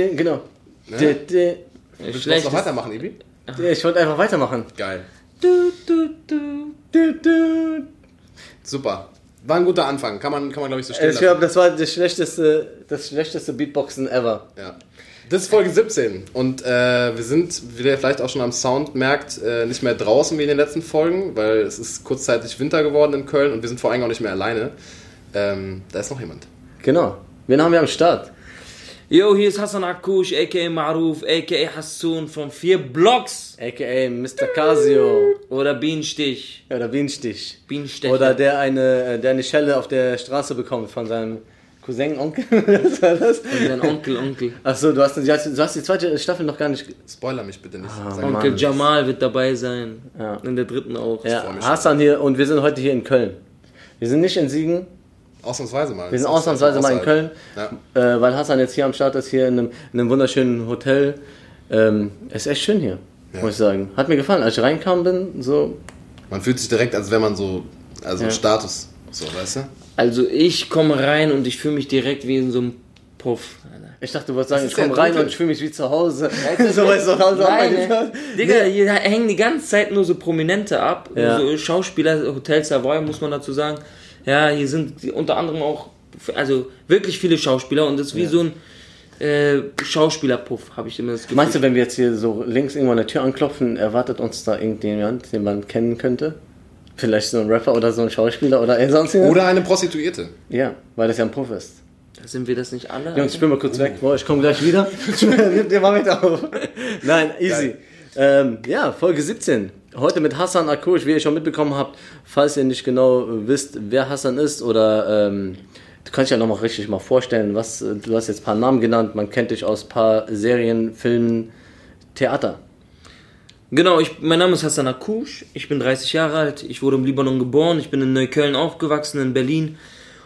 de, genau. Ne? De, de, Willst du noch weitermachen, Ibi? de, ich wollte einfach weitermachen. Geil. Du, du, du, du, du. Super. War ein guter Anfang. Kann man, kann man glaube ich, so stehen Ich glaube, das war das schlechteste, das schlechteste Beatboxen ever. Ja. Das ist Folge 17 und äh, wir sind, wie ihr vielleicht auch schon am Sound merkt, äh, nicht mehr draußen wie in den letzten Folgen, weil es ist kurzzeitig Winter geworden in Köln und wir sind vor allem auch nicht mehr alleine. Ähm, da ist noch jemand. Genau. Wen haben wir am Start? Yo, hier ist Hassan Akush, aka Maruf, aka Hassun von vier Blocks. A.k.a. Mr. Casio. Oder Bienenstich. Oder Bienenstich. Bienenstecher. Oder der eine, äh, der eine Schelle auf der Straße bekommt von seinem Cousin, Onkel. Was war das? Und sein Onkel, Onkel. Achso, du hast, du hast du hast die zweite Staffel noch gar nicht. Spoiler mich bitte nicht. Mann. mal. Onkel Jamal wird dabei sein. Ja. In der dritten auch. Ja, Hassan hier und wir sind heute hier in Köln. Wir sind nicht in Siegen, Ausnahmsweise mal. wir sind ausnahmsweise mal in Köln, Ja. äh, weil Hassan jetzt hier am Start ist, hier in einem, in einem wunderschönen Hotel. Ähm, es ist echt schön hier, Ja. muss ich sagen. Hat mir gefallen, als ich reinkam bin, so. Man fühlt sich direkt, als wäre man so, also Ja. Status, so, weißt du? Also ich komme rein und ich fühle mich direkt wie in so einem Puff. Ich dachte, du wolltest sagen, ich komme rein und ich fühle mich wie zu Hause. so weißt du, zu Hause Nein. Digga, hier hängen die ganze Zeit nur so Prominente ab. Ja. So Schauspieler, Hotel Savoy, muss man dazu sagen. Ja, hier sind die unter anderem auch, also wirklich viele Schauspieler und das ist wie so ein äh, Schauspielerpuff, habe ich immer das Gefühl. Meinst du, wenn wir jetzt hier so links irgendwo an der Tür anklopfen, erwartet uns da irgendjemand, den man kennen könnte? Vielleicht so ein Rapper oder so ein Schauspieler oder sonst jemand? Oder eine Prostituierte. Ja, weil das ja ein Puff ist. Sind wir das nicht alle? Jungs, ich bin mal kurz weg. Boah, ich komme gleich wieder. Dir mal mit auf. Nein, easy. Ähm, ja, Folge 17. Heute mit Hassan Akush, wie ihr schon mitbekommen habt. Falls ihr nicht genau wisst, wer Hassan ist oder ähm, du kannst dich ja nochmal richtig mal vorstellen. Was, du hast jetzt ein paar Namen genannt. Man kennt dich aus ein paar Serien, Filmen, Theater. Genau, ich, mein Name ist Hassan Akush, ich bin 30 Jahre alt, ich wurde im Libanon geboren, ich bin in Neukölln aufgewachsen, in Berlin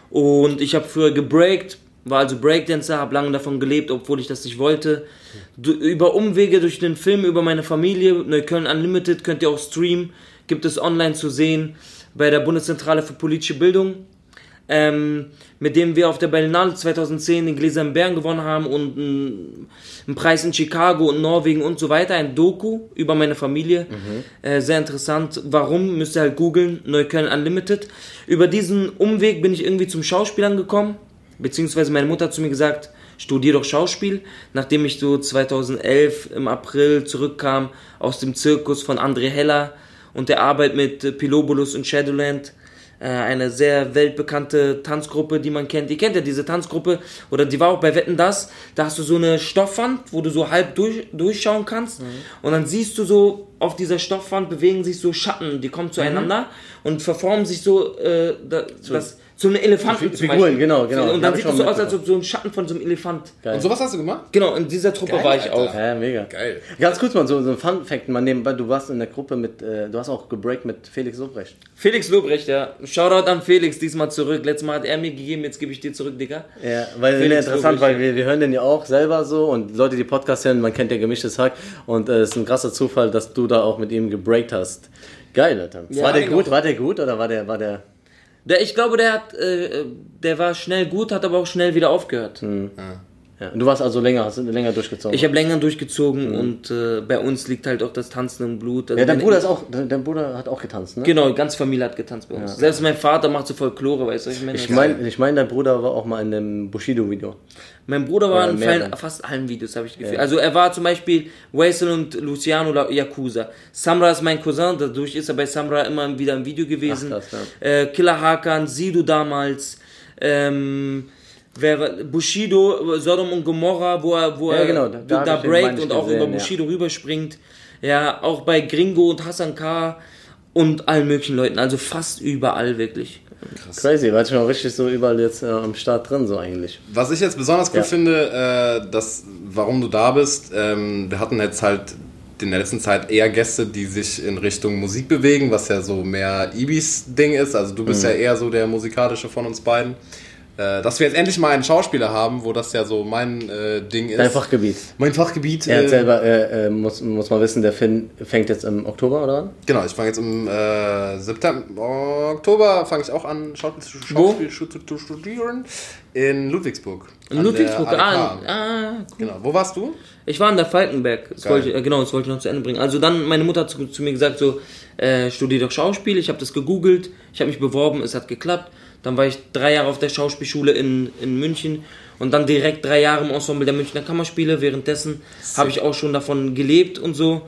und ich habe früher gebreakt, war also Breakdancer, habe lange davon gelebt, obwohl ich das nicht wollte. Du, über Umwege durch den Film, über meine Familie, Neukölln Unlimited, könnt ihr auch streamen, gibt es online zu sehen bei der Bundeszentrale für politische Bildung ähm, mit dem wir auf der Berlinale 2010 den Gläsernen Bären gewonnen haben und einen, einen Preis in Chicago und Norwegen und so weiter. Ein Doku über meine Familie. Äh, sehr interessant. Warum? Müsst ihr halt googeln. Neukölln Unlimited. Über diesen Umweg bin ich irgendwie zum Schauspielern gekommen. Beziehungsweise meine Mutter hat zu mir gesagt, studier doch Schauspiel. Nachdem ich so 2011 im April zurückkam aus dem Zirkus von André Heller und der Arbeit mit äh, Pilobulus und Shadowland äh, eine sehr weltbekannte Tanzgruppe, die man kennt. Ihr kennt ja diese Tanzgruppe, oder die war auch bei Wetten Das. Da hast du so eine Stoffwand, wo du so halb durch, durchschauen kannst. Und dann siehst du so, auf dieser Stoffwand bewegen sich so Schatten, die kommen zueinander und verformen sich so, äh, da, das, so eine Elefanten. Fi- zum Figuren, Beispiel. genau, genau. Und dann sieht es so aus, als ob so ein Schatten von so einem Elefant. Und sowas hast du gemacht? Genau, in dieser Truppe Geil, war ich Alter. auch. Ja, mega. Geil. Ganz kurz mal so, so ein Fun-Fact mal nebenbei. Du warst in der Gruppe mit, äh, du hast auch gebreakt mit Felix Lobrecht. Felix Lobrecht, ja. Shoutout an Felix, diesmal zurück. Letztes Mal hat er mir gegeben, jetzt gebe ich dir zurück, Digga. Ja, weil Felix interessant, Lobrecht, weil wir, wir hören den ja auch selber so und Leute, die Podcast hören, man kennt ja gemischtes Hack und äh, es ist ein krasser Zufall, dass du da auch mit ihm gebreakt hast. Geil, Alter. Ja, war der gut? War der gut oder war der, war der? Der, ich glaube, der hat, äh, der war schnell gut, hat aber auch schnell wieder aufgehört. Ja. Und du warst also länger, hast du länger durchgezogen. Ich habe länger durchgezogen und äh, bei uns liegt halt auch das Tanzen im Blut. Also ja, dein Bruder ist auch, dein Bruder hat auch getanzt, ne? Genau, die ganze Familie hat getanzt bei uns. Selbst mein Vater macht so Folklore, weißt du, ich meine. Ich meine, ich mein, dein Bruder war auch mal in dem Bushido-Video. mein Bruder war in mehreren. allen, fast allen Videos, habe ich das Gefühl. Also er war zum Beispiel Waisel und Luciano Yakuza. Samra ist mein Cousin, dadurch ist er bei Samra immer wieder im Video gewesen. Ach, krass, äh, Killer Hakan, Sido damals, ähm, wer Bushido, Sodom und Gomorra, wo er, wo Ja, er genau, da- da, da breakt und auch gesehen, über ja. Bushido rüberspringt. Ja, auch bei Gringo und Hassan K. und allen möglichen Leuten, also fast überall wirklich. Crazy, war schon richtig so überall jetzt äh, am Start drin, so eigentlich. Was ich jetzt besonders cool Ja. finde, äh, dass, warum du da bist, ähm, wir hatten jetzt halt in der letzten Zeit eher Gäste, die sich in Richtung Musik bewegen, was ja so mehr Ibis Ding ist. Also du bist Mhm. ja eher so der musikalische von uns beiden. Äh, dass wir jetzt endlich mal einen Schauspieler haben, wo das ja so mein äh, Ding ist. Dein Fachgebiet. Mein Fachgebiet. Er hat äh, selber, äh, äh, muss, muss man wissen, der Film fängt jetzt im Oktober, oder? wann? Genau, ich fange jetzt im äh, September, Oktober fange ich auch an, Schauspiel? Schauspiel zu, studieren. In Ludwigsburg. In Ludwigsburg, ah, ah, cool. Genau. Wo warst du? Ich war in der Falkenberg. Das wollte, ich- genau, das wollte ich noch zu Ende bringen. Also dann, meine Mutter hat zu, zu mir gesagt, so, äh, studier doch Schauspiel. Ich habe das gegoogelt, ich habe mich beworben, es hat geklappt. Dann war ich drei Jahre auf der Schauspielschule in, in München und dann direkt drei Jahre im Ensemble der Münchner Kammerspiele. Währenddessen habe ich auch schon davon gelebt und so.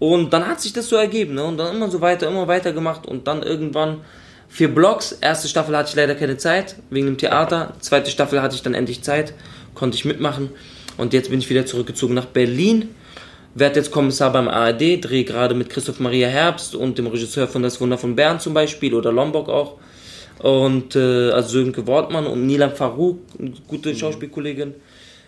Und dann hat sich das so ergeben, ne? Und dann immer so weiter, immer weiter gemacht und dann irgendwann vier Blogs. Erste Staffel hatte ich leider keine Zeit, wegen dem Theater. Zweite Staffel hatte ich dann endlich Zeit, konnte ich mitmachen. Und jetzt bin ich wieder zurückgezogen nach Berlin. Werd jetzt Kommissar beim ARD, drehe gerade mit Christoph Maria Herbst und dem Regisseur von Das Wunder von Bern zum Beispiel oder Lombok auch. Und äh, also Sönke Wortmann und Nilam Farouk, eine gute Schauspielkollegin.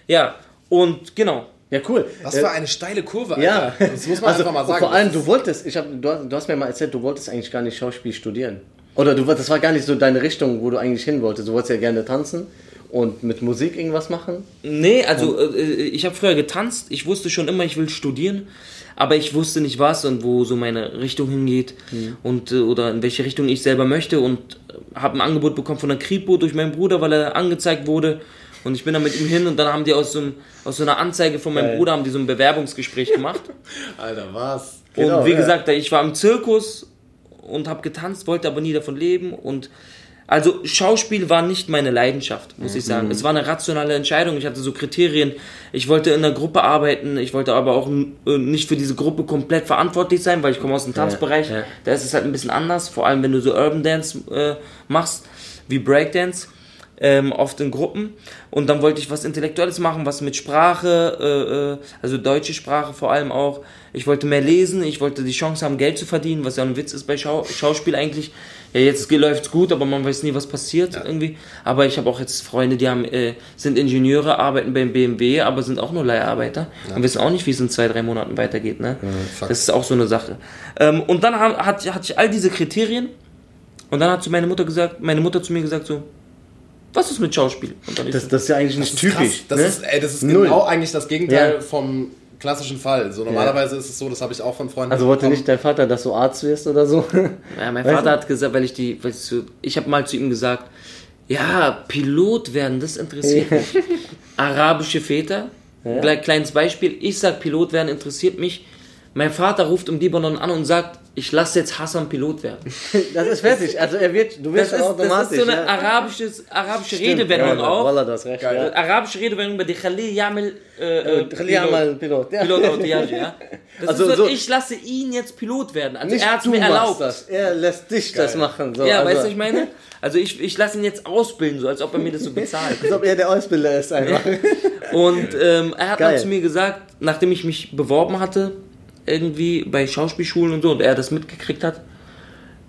Ja, und genau. Ja, cool. Was Äh, für eine steile Kurve, Alter. Ja, Das muss man also, einfach mal sagen. Vor allem, du wolltest, ich hab, du, hast- du hast mir mal erzählt, du wolltest eigentlich gar nicht Schauspiel studieren. Oder du, das war gar nicht so deine Richtung, wo du eigentlich hin wolltest. Du wolltest ja gerne tanzen und mit Musik irgendwas machen. Nee, also äh, ich habe früher getanzt. Ich wusste schon immer, ich will studieren, aber ich wusste nicht was und wo so meine Richtung hingeht und äh, oder in welche Richtung ich selber möchte und habe ein Angebot bekommen von der Kripo durch meinen Bruder, weil er angezeigt wurde. Und ich bin dann mit ihm hin und dann haben die aus so, einem, aus so einer Anzeige von meinem Geil. Bruder haben die so ein Bewerbungsgespräch gemacht. Alter, was? Genau, und wie ja. gesagt, ich war im Zirkus und habe getanzt, wollte aber nie davon leben und also Schauspiel war nicht meine Leidenschaft, muss ich sagen. Es war eine rationale Entscheidung. Ich hatte so Kriterien. Ich wollte in einer Gruppe arbeiten. Ich wollte aber auch äh, nicht für diese Gruppe komplett verantwortlich sein, weil ich komme aus dem Tanzbereich. ja. Da ist es halt ein bisschen anders. Vor allem, wenn du so Urban Dance äh, machst, wie Breakdance. Ähm, oft in Gruppen und dann wollte ich was Intellektuelles machen, was mit Sprache, äh, äh, also deutsche Sprache vor allem auch. Ich wollte mehr lesen, ich wollte die Chance haben, Geld zu verdienen, was ja ein Witz ist bei Schau Schauspiel eigentlich. Ja, jetzt läuft's gut, aber man weiß nie, was passiert irgendwie. Aber ich habe auch jetzt Freunde, die haben, äh, sind Ingenieure, arbeiten beim BMW, aber sind auch nur Leiharbeiter und wissen auch nicht, wie es in zwei, drei Monaten weitergeht. Ne? fuck. das ist auch so eine Sache. Ähm, und dann ha- hat, hatte ich all diese Kriterien und dann hat zu meine Mutter gesagt, meine Mutter zu mir gesagt so, was ist mit Schauspiel? Das, so, das ist ja eigentlich nicht typisch. Das, ne? ist, ey, das ist Null. genau eigentlich das Gegenteil Ja. vom klassischen Fall. So normalerweise ist es so, das habe ich auch von Freunden Also wollte bekommen. nicht dein Vater, dass du Arzt wirst oder so? Ja, mein Weißt Vater du? hat gesagt, weil ich die, weil ich, so, ich habe mal zu ihm gesagt, ja, Pilot werden, das interessiert mich. Arabische Väter, gleich kleines Beispiel, ich sag Pilot werden interessiert mich. Mein Vater ruft im Libanon an und sagt, ich lasse jetzt Hassan Pilot werden. Das ist fertig. Also er wird, du Das wirst ist, automatisch. das ist so eine ja. arabisches, arabische Stimmt, Redewendung ja, auch. Wallah, du hast recht. Geil. Ja. Arabische Redewendung bei die Khalil Yamil äh, äh, Khalil mal Pilot. Ja. Pilot ja. Das Also ist so, so- ich lasse ihn jetzt Pilot werden. Also Nicht er hat mir erlaubt. das. Er lässt dich das machen. So, Ja, also, weißt du, was ich meine? Also ich, ich lasse ihn jetzt ausbilden, so als ob er mir das so bezahlt. Als ob er der Ausbilder ist einfach. Und ähm, er hat Geil. dann zu mir gesagt, nachdem ich mich beworben hatte, irgendwie bei Schauspielschulen und so, und er das mitgekriegt hat,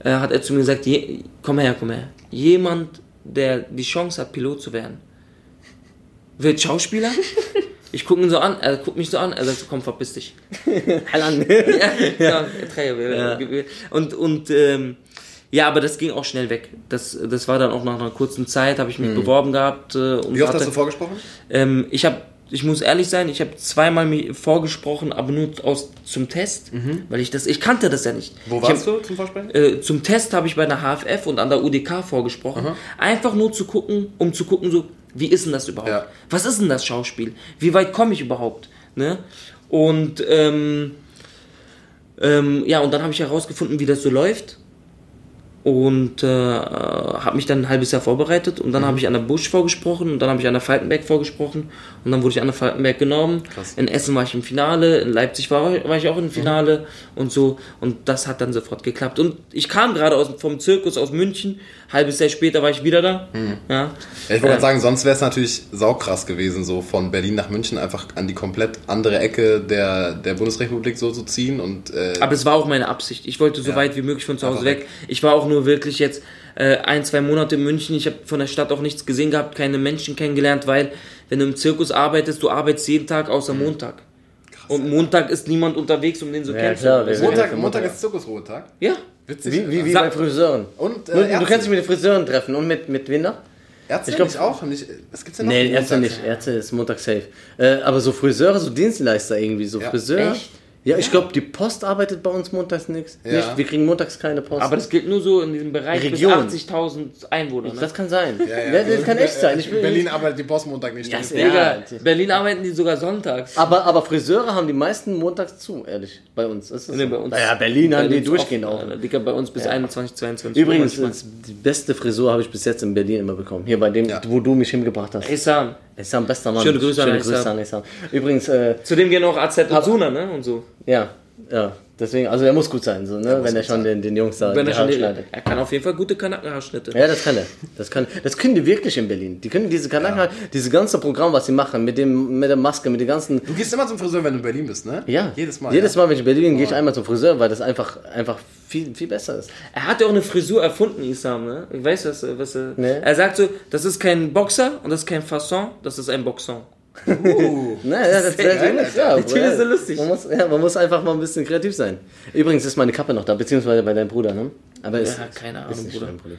äh, hat er zu mir gesagt, je, komm her, komm her. Jemand, der die Chance hat, Pilot zu werden, wird Schauspieler? Ich gucke ihn so an, er guckt mich so an, er sagt, komm, verpiss dich. Alan. ja, ja. Und, und ähm, ja, aber das ging auch schnell weg. Das, das war dann auch nach einer kurzen Zeit, habe ich mich beworben gehabt. Äh, und Mhm. Wie oft hatte, hast du vorgesprochen? ähm, ich habe, ich muss ehrlich sein, ich habe zweimal vorgesprochen, aber nur aus zum Test, weil ich das, ich kannte das ja nicht. Mhm. Wo warst hab, du zum Vorsprechen? Äh, zum Test habe ich bei der HFF und an der UDK vorgesprochen. Einfach nur zu gucken, um zu gucken, so, wie ist denn das überhaupt? Ja. Was ist denn das Schauspiel? Wie weit komme ich überhaupt? Ne? Und ähm, ähm, ja, und dann habe ich herausgefunden, wie das so läuft. Und äh, habe mich dann ein halbes Jahr vorbereitet und dann habe ich an der Busch vorgesprochen und dann habe ich an der Falkenberg vorgesprochen und dann wurde ich an der Falkenberg genommen. Krass. In Essen war ich im Finale, in Leipzig war, war ich auch im Finale und so und das hat dann sofort geklappt. Und ich kam gerade aus vom Zirkus aus München, halbes Jahr später war ich wieder da. Ja. Ja, ich wollte gerade sagen, sonst wäre es natürlich saukrass gewesen, so von Berlin nach München einfach an die komplett andere Ecke der, der Bundesrepublik so zu ziehen und äh, Aber es war auch meine Absicht. Ich wollte so Ja. weit wie möglich von zu Hause Einfach weg. Ich war auch nur wirklich jetzt äh, ein, zwei Monate in München. Ich habe von der Stadt auch nichts gesehen gehabt, keine Menschen kennengelernt, weil wenn du im Zirkus arbeitest, du arbeitest jeden Tag außer Mhm. Montag. Und Montag ist niemand unterwegs, um den so Ja, kennenzulernen. Montag, Montag ist Zirkusruhetag. Ja. Witzig. Wie, wie, wie bei Friseuren. Und, äh, Nur, du kannst dich mit den Friseuren treffen. Und mit, mit wem noch? Ärzte Ich glaub- nicht auch? Nicht, was gibt's denn noch? Nee, Ärzte Montags? nicht. Ärzte ist Montag safe. Äh, aber so Friseure, so Dienstleister irgendwie, so Ja. Friseur. Echt? Ja, ich glaube, die Post arbeitet bei uns montags nichts. Ja. Nicht. Wir kriegen montags keine Post. Aber das gilt nur so in diesem Bereich Region. bis 80.000 Einwohner. Ne? das kann sein. Ja, ja. Ja, das kann echt sein. Ich In will Berlin arbeitet die Post Montag nicht. Ja, sehr- Digga, Ja. Berlin arbeiten die sogar sonntags. aber, aber Friseure haben die meisten montags zu, ehrlich. Bei uns. Ist das Nee, so? bei uns. Naja, Berlin haben die Berlin ist durchgehend auch. Alter. Digga, bei uns bis 21, 22 Übrigens, das, die beste Frisur habe ich bis jetzt in Berlin immer bekommen. Hier bei dem, Ja. wo du mich hingebracht hast. manchmal. Isam. Essam, bester Mann. Schöne Grüße an Schöne Essam. Grüße an Essam. Übrigens, äh, Zudem gehen auch AZ und Suna, ne? Und so. ja, ja. Deswegen, also er muss gut sein, so, ne? wenn er schon den, den Jungs da Wenn die er schon die, schneidet. er kann auf jeden Fall gute Kanackenhaarschnitte. Ja, das kann er. Das, kann, das können die wirklich in Berlin. Die können diese Kanaken, diese ganze Programm, was sie machen, mit, dem, mit der Maske, mit den ganzen. Du gehst immer zum Friseur, wenn du in Berlin bist, ne? Ja, Jedes Mal. Jedes ja. Mal, wenn ich in Berlin bin, gehe ich einmal zum Friseur, weil das einfach, einfach viel, viel besser ist. Er hat ja auch eine Frisur erfunden, Isam, ne? Ich weiß, was, was er. Nee. Er sagt so, das ist kein Boxer und das ist kein Fasson, das ist ein Boxon. Uh, Naja, das, das, Sehr ja, Typ ist so lustig. Man muss, ja, man muss einfach mal ein bisschen kreativ sein. Übrigens ist meine Kappe noch da, beziehungsweise bei deinem Bruder, ne? Aber ist, Ja, keine Ahnung, ist nicht Bruder.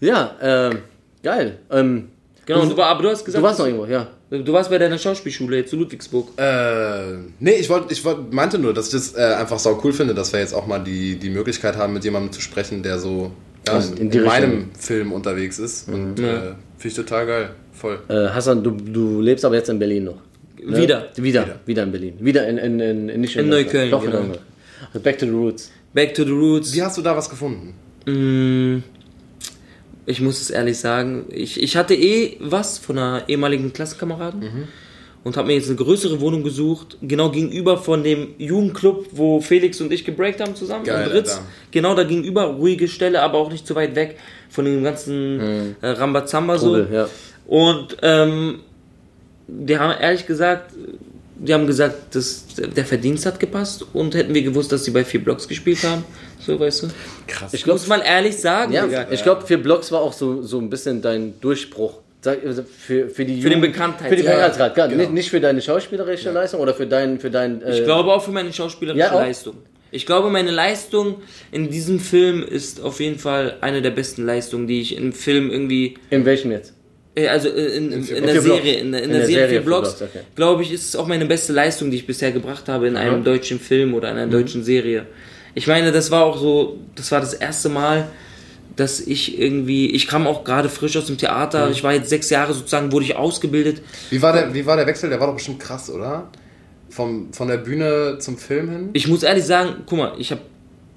Ja, ähm, geil. Ähm, Genau, du, aber du hast gesagt, du warst noch irgendwo, ja. du warst bei deiner Schauspielschule jetzt zu Ludwigsburg. Äh, nee, ich wollte, ich wollt, meinte nur, dass ich das äh, einfach sau cool finde, dass wir jetzt auch mal die, die Möglichkeit haben, mit jemandem zu sprechen, der so ja, In in, die in meinem Film unterwegs ist. Und Ja. äh, finde ich total geil. Voll. Äh, Hassan, du, du lebst aber jetzt in Berlin noch. Ne? Wieder. Wieder. Wieder in Berlin. Wieder in, in, in, in nicht In Neukölln, Doch, genau. Neukölln. Also Back to the Roots. Back to the Roots. Wie hast du da was gefunden? Mm, Ich muss es ehrlich sagen, ich, ich hatte eh was von einer ehemaligen Klassenkameraden Mhm. und habe mir jetzt eine größere Wohnung gesucht, genau gegenüber von dem Jugendclub, wo Felix und ich gebreakt haben zusammen Geil, in Ritz. Alter. Genau da gegenüber, ruhige Stelle, aber auch nicht zu weit weg von dem ganzen äh, Rambazamba so. Ja. Und ähm, die haben ehrlich gesagt, die haben gesagt, dass der Verdienst hat gepasst und hätten wir gewusst, dass sie bei vier Blocks gespielt haben. So, weißt du? Krass. Ich glaube, Muss man ehrlich sagen, ja, ich glaube, für Blocks war auch so, so ein bisschen dein Durchbruch. Also Für, für, die Für den Jugend- Bekanntheits- Für Ja, Bekanntheitsgrad, genau. Nicht, nicht für deine schauspielerische Leistung oder für dein. Für dein äh, Ich glaube auch für meine schauspielerische. Leistung. Ich glaube, meine Leistung in diesem Film ist auf jeden Fall eine der besten Leistungen, die ich im Film irgendwie, In welchem jetzt? äh, also äh, in, in, vier in der. Serie, in, der- in der Serie Blocks, Blocks, okay. glaube ich, ist es auch meine beste Leistung, die ich bisher gebracht habe in einem deutschen Film oder einer deutschen Serie. Ich meine, das war auch so, das war das erste Mal, dass ich irgendwie, ich kam auch gerade frisch aus dem Theater, ich war jetzt sechs Jahre sozusagen, wurde ich ausgebildet. Wie war, der, wie war der Wechsel? Der war doch bestimmt krass, oder? Vom, von der Bühne zum Film hin? Ich muss ehrlich sagen, guck mal, ich, hab,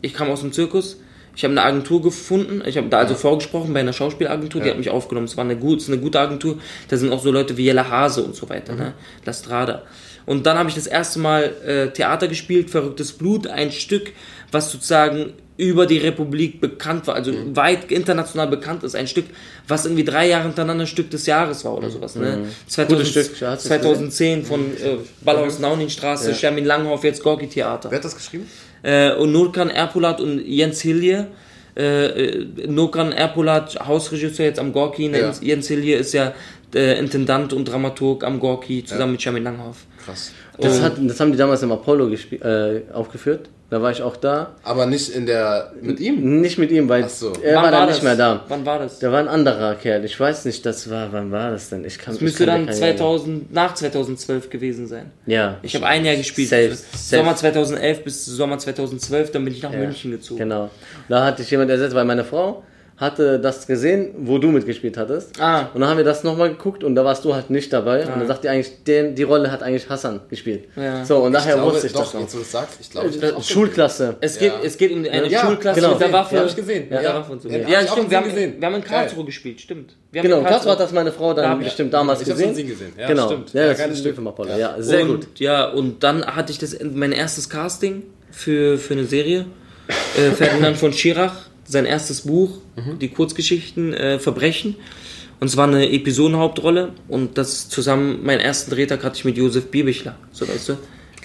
ich kam aus dem Zirkus, ich habe eine Agentur gefunden, ich habe da also vorgesprochen bei einer Schauspielagentur, die Ja. hat mich aufgenommen, es war eine, gut, es eine gute Agentur, da sind auch so Leute wie Jella Hase und so weiter, ne? La Strada. Und dann habe ich das erste Mal äh, Theater gespielt, Verrücktes Blut, ein Stück, was sozusagen über die Republik bekannt war, also weit international bekannt ist, ein Stück, was irgendwie drei Jahre hintereinander Stück des Jahres war oder sowas. Ne? 2000, Gutes Stück, hast du es 2010 von äh, Ballhaus Nauninstraße, Schermin Langhoff, jetzt Gorki Theater. Wer hat das geschrieben? Äh, und Nurkan Erpolat und Jens Hilje. Äh, äh, Nurkan Erpolat, Hausregisseur jetzt am Gorki. Ja. Jens, Hilje ist ja äh, Intendant und Dramaturg am Gorki, zusammen mit Schermin Langhoff. Krass. Das, hat, das haben die damals im Apollo äh, aufgeführt. Da war ich auch da. Aber nicht in der. mit ihm? Nicht mit ihm, weil Ach so. er war dann nicht mehr da. Wann war das? Da war ein anderer Kerl. Ich weiß nicht, das war, wann war das denn? Ich kann, Das ich müsste kann dann keine- 2000, nach 2012 gewesen sein. Ja. Ich habe ein Jahr gespielt. Safe, safe. Sommer 2011 bis Sommer 2012, dann bin ich nach Ja, München gezogen. Genau. Da hatte ich jemand ersetzt, weil meine Frau hatte das gesehen, wo du mitgespielt hattest. Ah. Und dann haben wir das nochmal geguckt und da warst du halt nicht dabei. Und dann sagt die eigentlich, den, die Rolle hat eigentlich Hassan gespielt. Ja. So, und daher glaube, wusste ich doch, das noch. jetzt du es sagst, ich glaube, ich Äh, auch Schulklasse. Es geht, Ja. es geht um eine Ja, Schulklasse genau. mit der Waffe. Ja, hab ich gesehen. Ja, Ja. So. Ja, Ja, ich stimmt. Wir haben, gesehen. wir haben in. Karlsruhe gespielt, stimmt. Wir haben Genau, in Karlsruhe hat das meine Frau dann Ja, bestimmt damals ich gesehen. von Sing gesehen. Ja, genau. stimmt. Ja, das ist Stück. Ja, sehr gut. Ja, und dann hatte ich das mein erstes Casting für, für eine Serie. Äh, Ferdinand von Schirach, sein erstes Buch, Mhm. die Kurzgeschichten äh, Verbrechen. Und es war eine Episodenhauptrolle und das zusammen, meinen ersten Drehtag hatte ich mit Josef Bierbichler, so weißt du.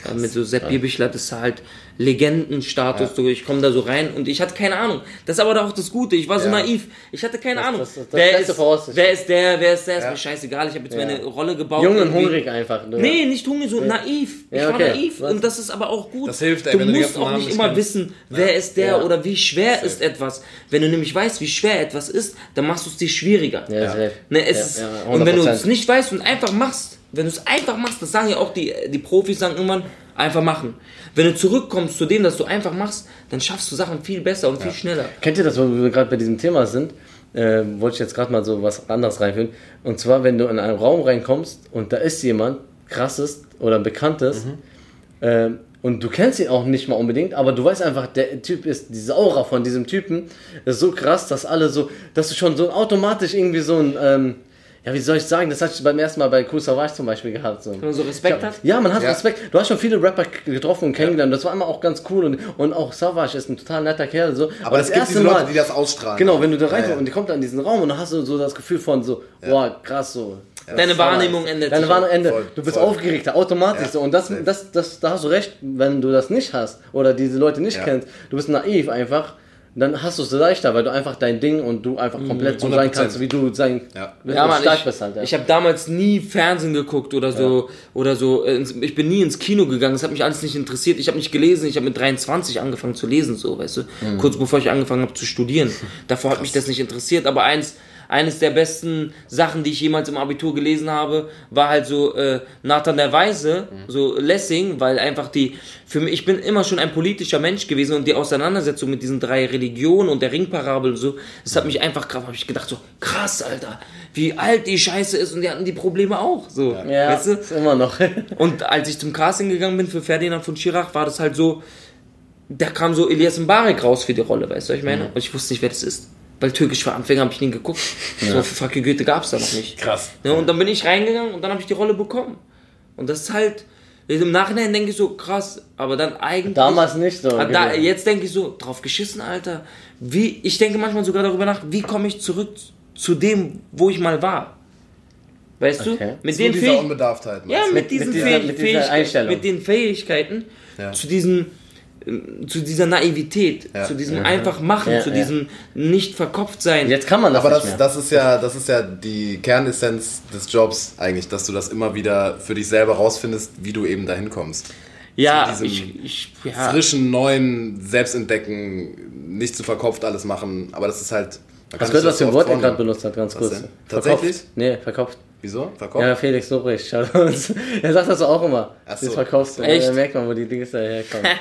Ja, mit so Sepp Bierbichler, das ist halt Legendenstatus, so, ich komme da so rein und ich hatte keine Ahnung. Das ist aber auch das Gute, ich war so Ja. naiv. Ich hatte keine Ahnung. das- das wer, beste ist, wer ist der, wer ist der, ist Ja. mir scheißegal. Ich habe jetzt Ja. meine Rolle gebaut. Jung und irgendwie. hungrig einfach. ne? Nee, nicht hungrig, so naiv. Ich Ja, war okay. naiv Was? und das ist aber auch gut. Das hilft, ey, du musst auch nicht immer wissen, wer ist der Ja. oder wie schwer ist etwas. Wenn du nämlich weißt, wie schwer etwas ist, dann machst du es dir schwieriger. Ja. Ne, es Ja, ist, ja, und wenn du 100%. es nicht weißt und einfach machst, wenn du es einfach machst, das sagen ja auch die, die Profis, sagen irgendwann, einfach machen. Wenn du zurückkommst zu dem, dass du einfach machst, dann schaffst du Sachen viel besser und viel schneller. Kennt ihr das, wo wir gerade bei diesem Thema sind? Äh, wollte ich jetzt gerade mal so was anderes reinführen. Und zwar, wenn du in einen Raum reinkommst und da ist jemand krasses oder bekanntes ähm, und du kennst ihn auch nicht mal unbedingt, aber du weißt einfach, der Typ ist, diese Aura von diesem Typen ist so krass, dass alle so, dass du schon so automatisch irgendwie so ein, ähm, ja, wie soll ich sagen, das hatte ich beim ersten Mal bei Cool Savage zum Beispiel gehabt. So. Wenn man so Respekt hat. Ja, man hat Ja. Respekt. Du hast schon viele Rapper getroffen und kennengelernt. Das war immer auch ganz cool. Und, und auch Savage ist ein total netter Kerl. So. Aber es gibt diese Leute, die das ausstrahlen. Genau, wenn du da Ja, reinkommst ja. und die kommt da in diesen Raum und dann hast du so das Gefühl von so, boah, krass so. Deine Wahrnehmung ändert Deine. Wahrnehmung ändert. Voll, Du bist voll. aufgeregter, automatisch Ja, so. Und das, das, das, da hast du recht, wenn du das nicht hast oder diese Leute nicht Ja. kennst, du bist naiv einfach, dann hast du es leichter, weil du einfach dein Ding und du einfach komplett so 100%. sein kannst, wie du sein Ja. Ja, Mann, stark ich, bist halt. Ja. ich habe damals nie Fernsehen geguckt oder so oder so. Ich bin nie ins Kino gegangen. Das hat mich alles nicht interessiert. Ich habe nicht gelesen. Ich habe mit 23 angefangen zu lesen, so, weißt du. Mhm. Kurz bevor ich angefangen habe zu studieren. Davor hat mich das nicht interessiert. Aber eins, eines der besten Sachen, die ich jemals im Abitur gelesen habe, war halt so äh, Nathan der Weise, Mhm. so Lessing, weil einfach die für mich, ich bin immer schon ein politischer Mensch gewesen und die Auseinandersetzung mit diesen drei Religionen und der Ringparabel und so, das hat mich einfach krass, habe ich gedacht so krass, Alter, wie alt die Scheiße ist und die hatten die Probleme auch, so, ja, weißt du? ist immer noch. Und als ich zum Casting gegangen bin für Ferdinand von Schirach, war das halt so, da kam so Elias Mbarek raus für die Rolle, weißt du, was ich meine? Und ich wusste nicht, wer das ist. Weil Türkisch für Anfänger habe ich nie geguckt. So für Fucking Goethe gab es da noch nicht. Krass. Ja, und dann bin ich reingegangen und dann habe ich die Rolle bekommen. Und das ist halt, im Nachhinein denke ich so, krass, aber dann eigentlich. Damals nicht so. Ah, Da, jetzt denke ich so, drauf geschissen, Alter. Wie, ich denke manchmal sogar darüber nach, wie komme ich zurück zu dem, wo ich mal war. Weißt Okay. du? Mit Zu den dieser Fähigkeiten. Unbedarftheit. Ja, mit, Mit- diesen mit dieser- mit dieser Fähigkeiten, mit den Fähigkeiten, Ja. zu diesem, äh, zu dieser Naivität, Ja. zu diesem einfach machen, Ja, zu ja. diesem nicht verkopft sein. Jetzt kann man das Aber nicht das, mehr. das, ist ja, das ist ja die Kernessenz des Jobs eigentlich, dass du das immer wieder für dich selber rausfindest, wie du eben dahin kommst. ja, zu diesem ich, ich, ja. Frischen, neuen, Selbstentdecken, nicht zu verkopft alles machen, aber das ist halt. Hast sich du gehört, was das für ein Wort er gerade benutzt hat, ganz Was kurz? denn? Tatsächlich? Nee, verkauft. Wieso? Verkopft? Ja, Felix Lobrecht, schaut uns. Er sagt das auch immer. Ach Das so. verkaufst du. Echt? Da merkt man, wo die Dinge daherkommen.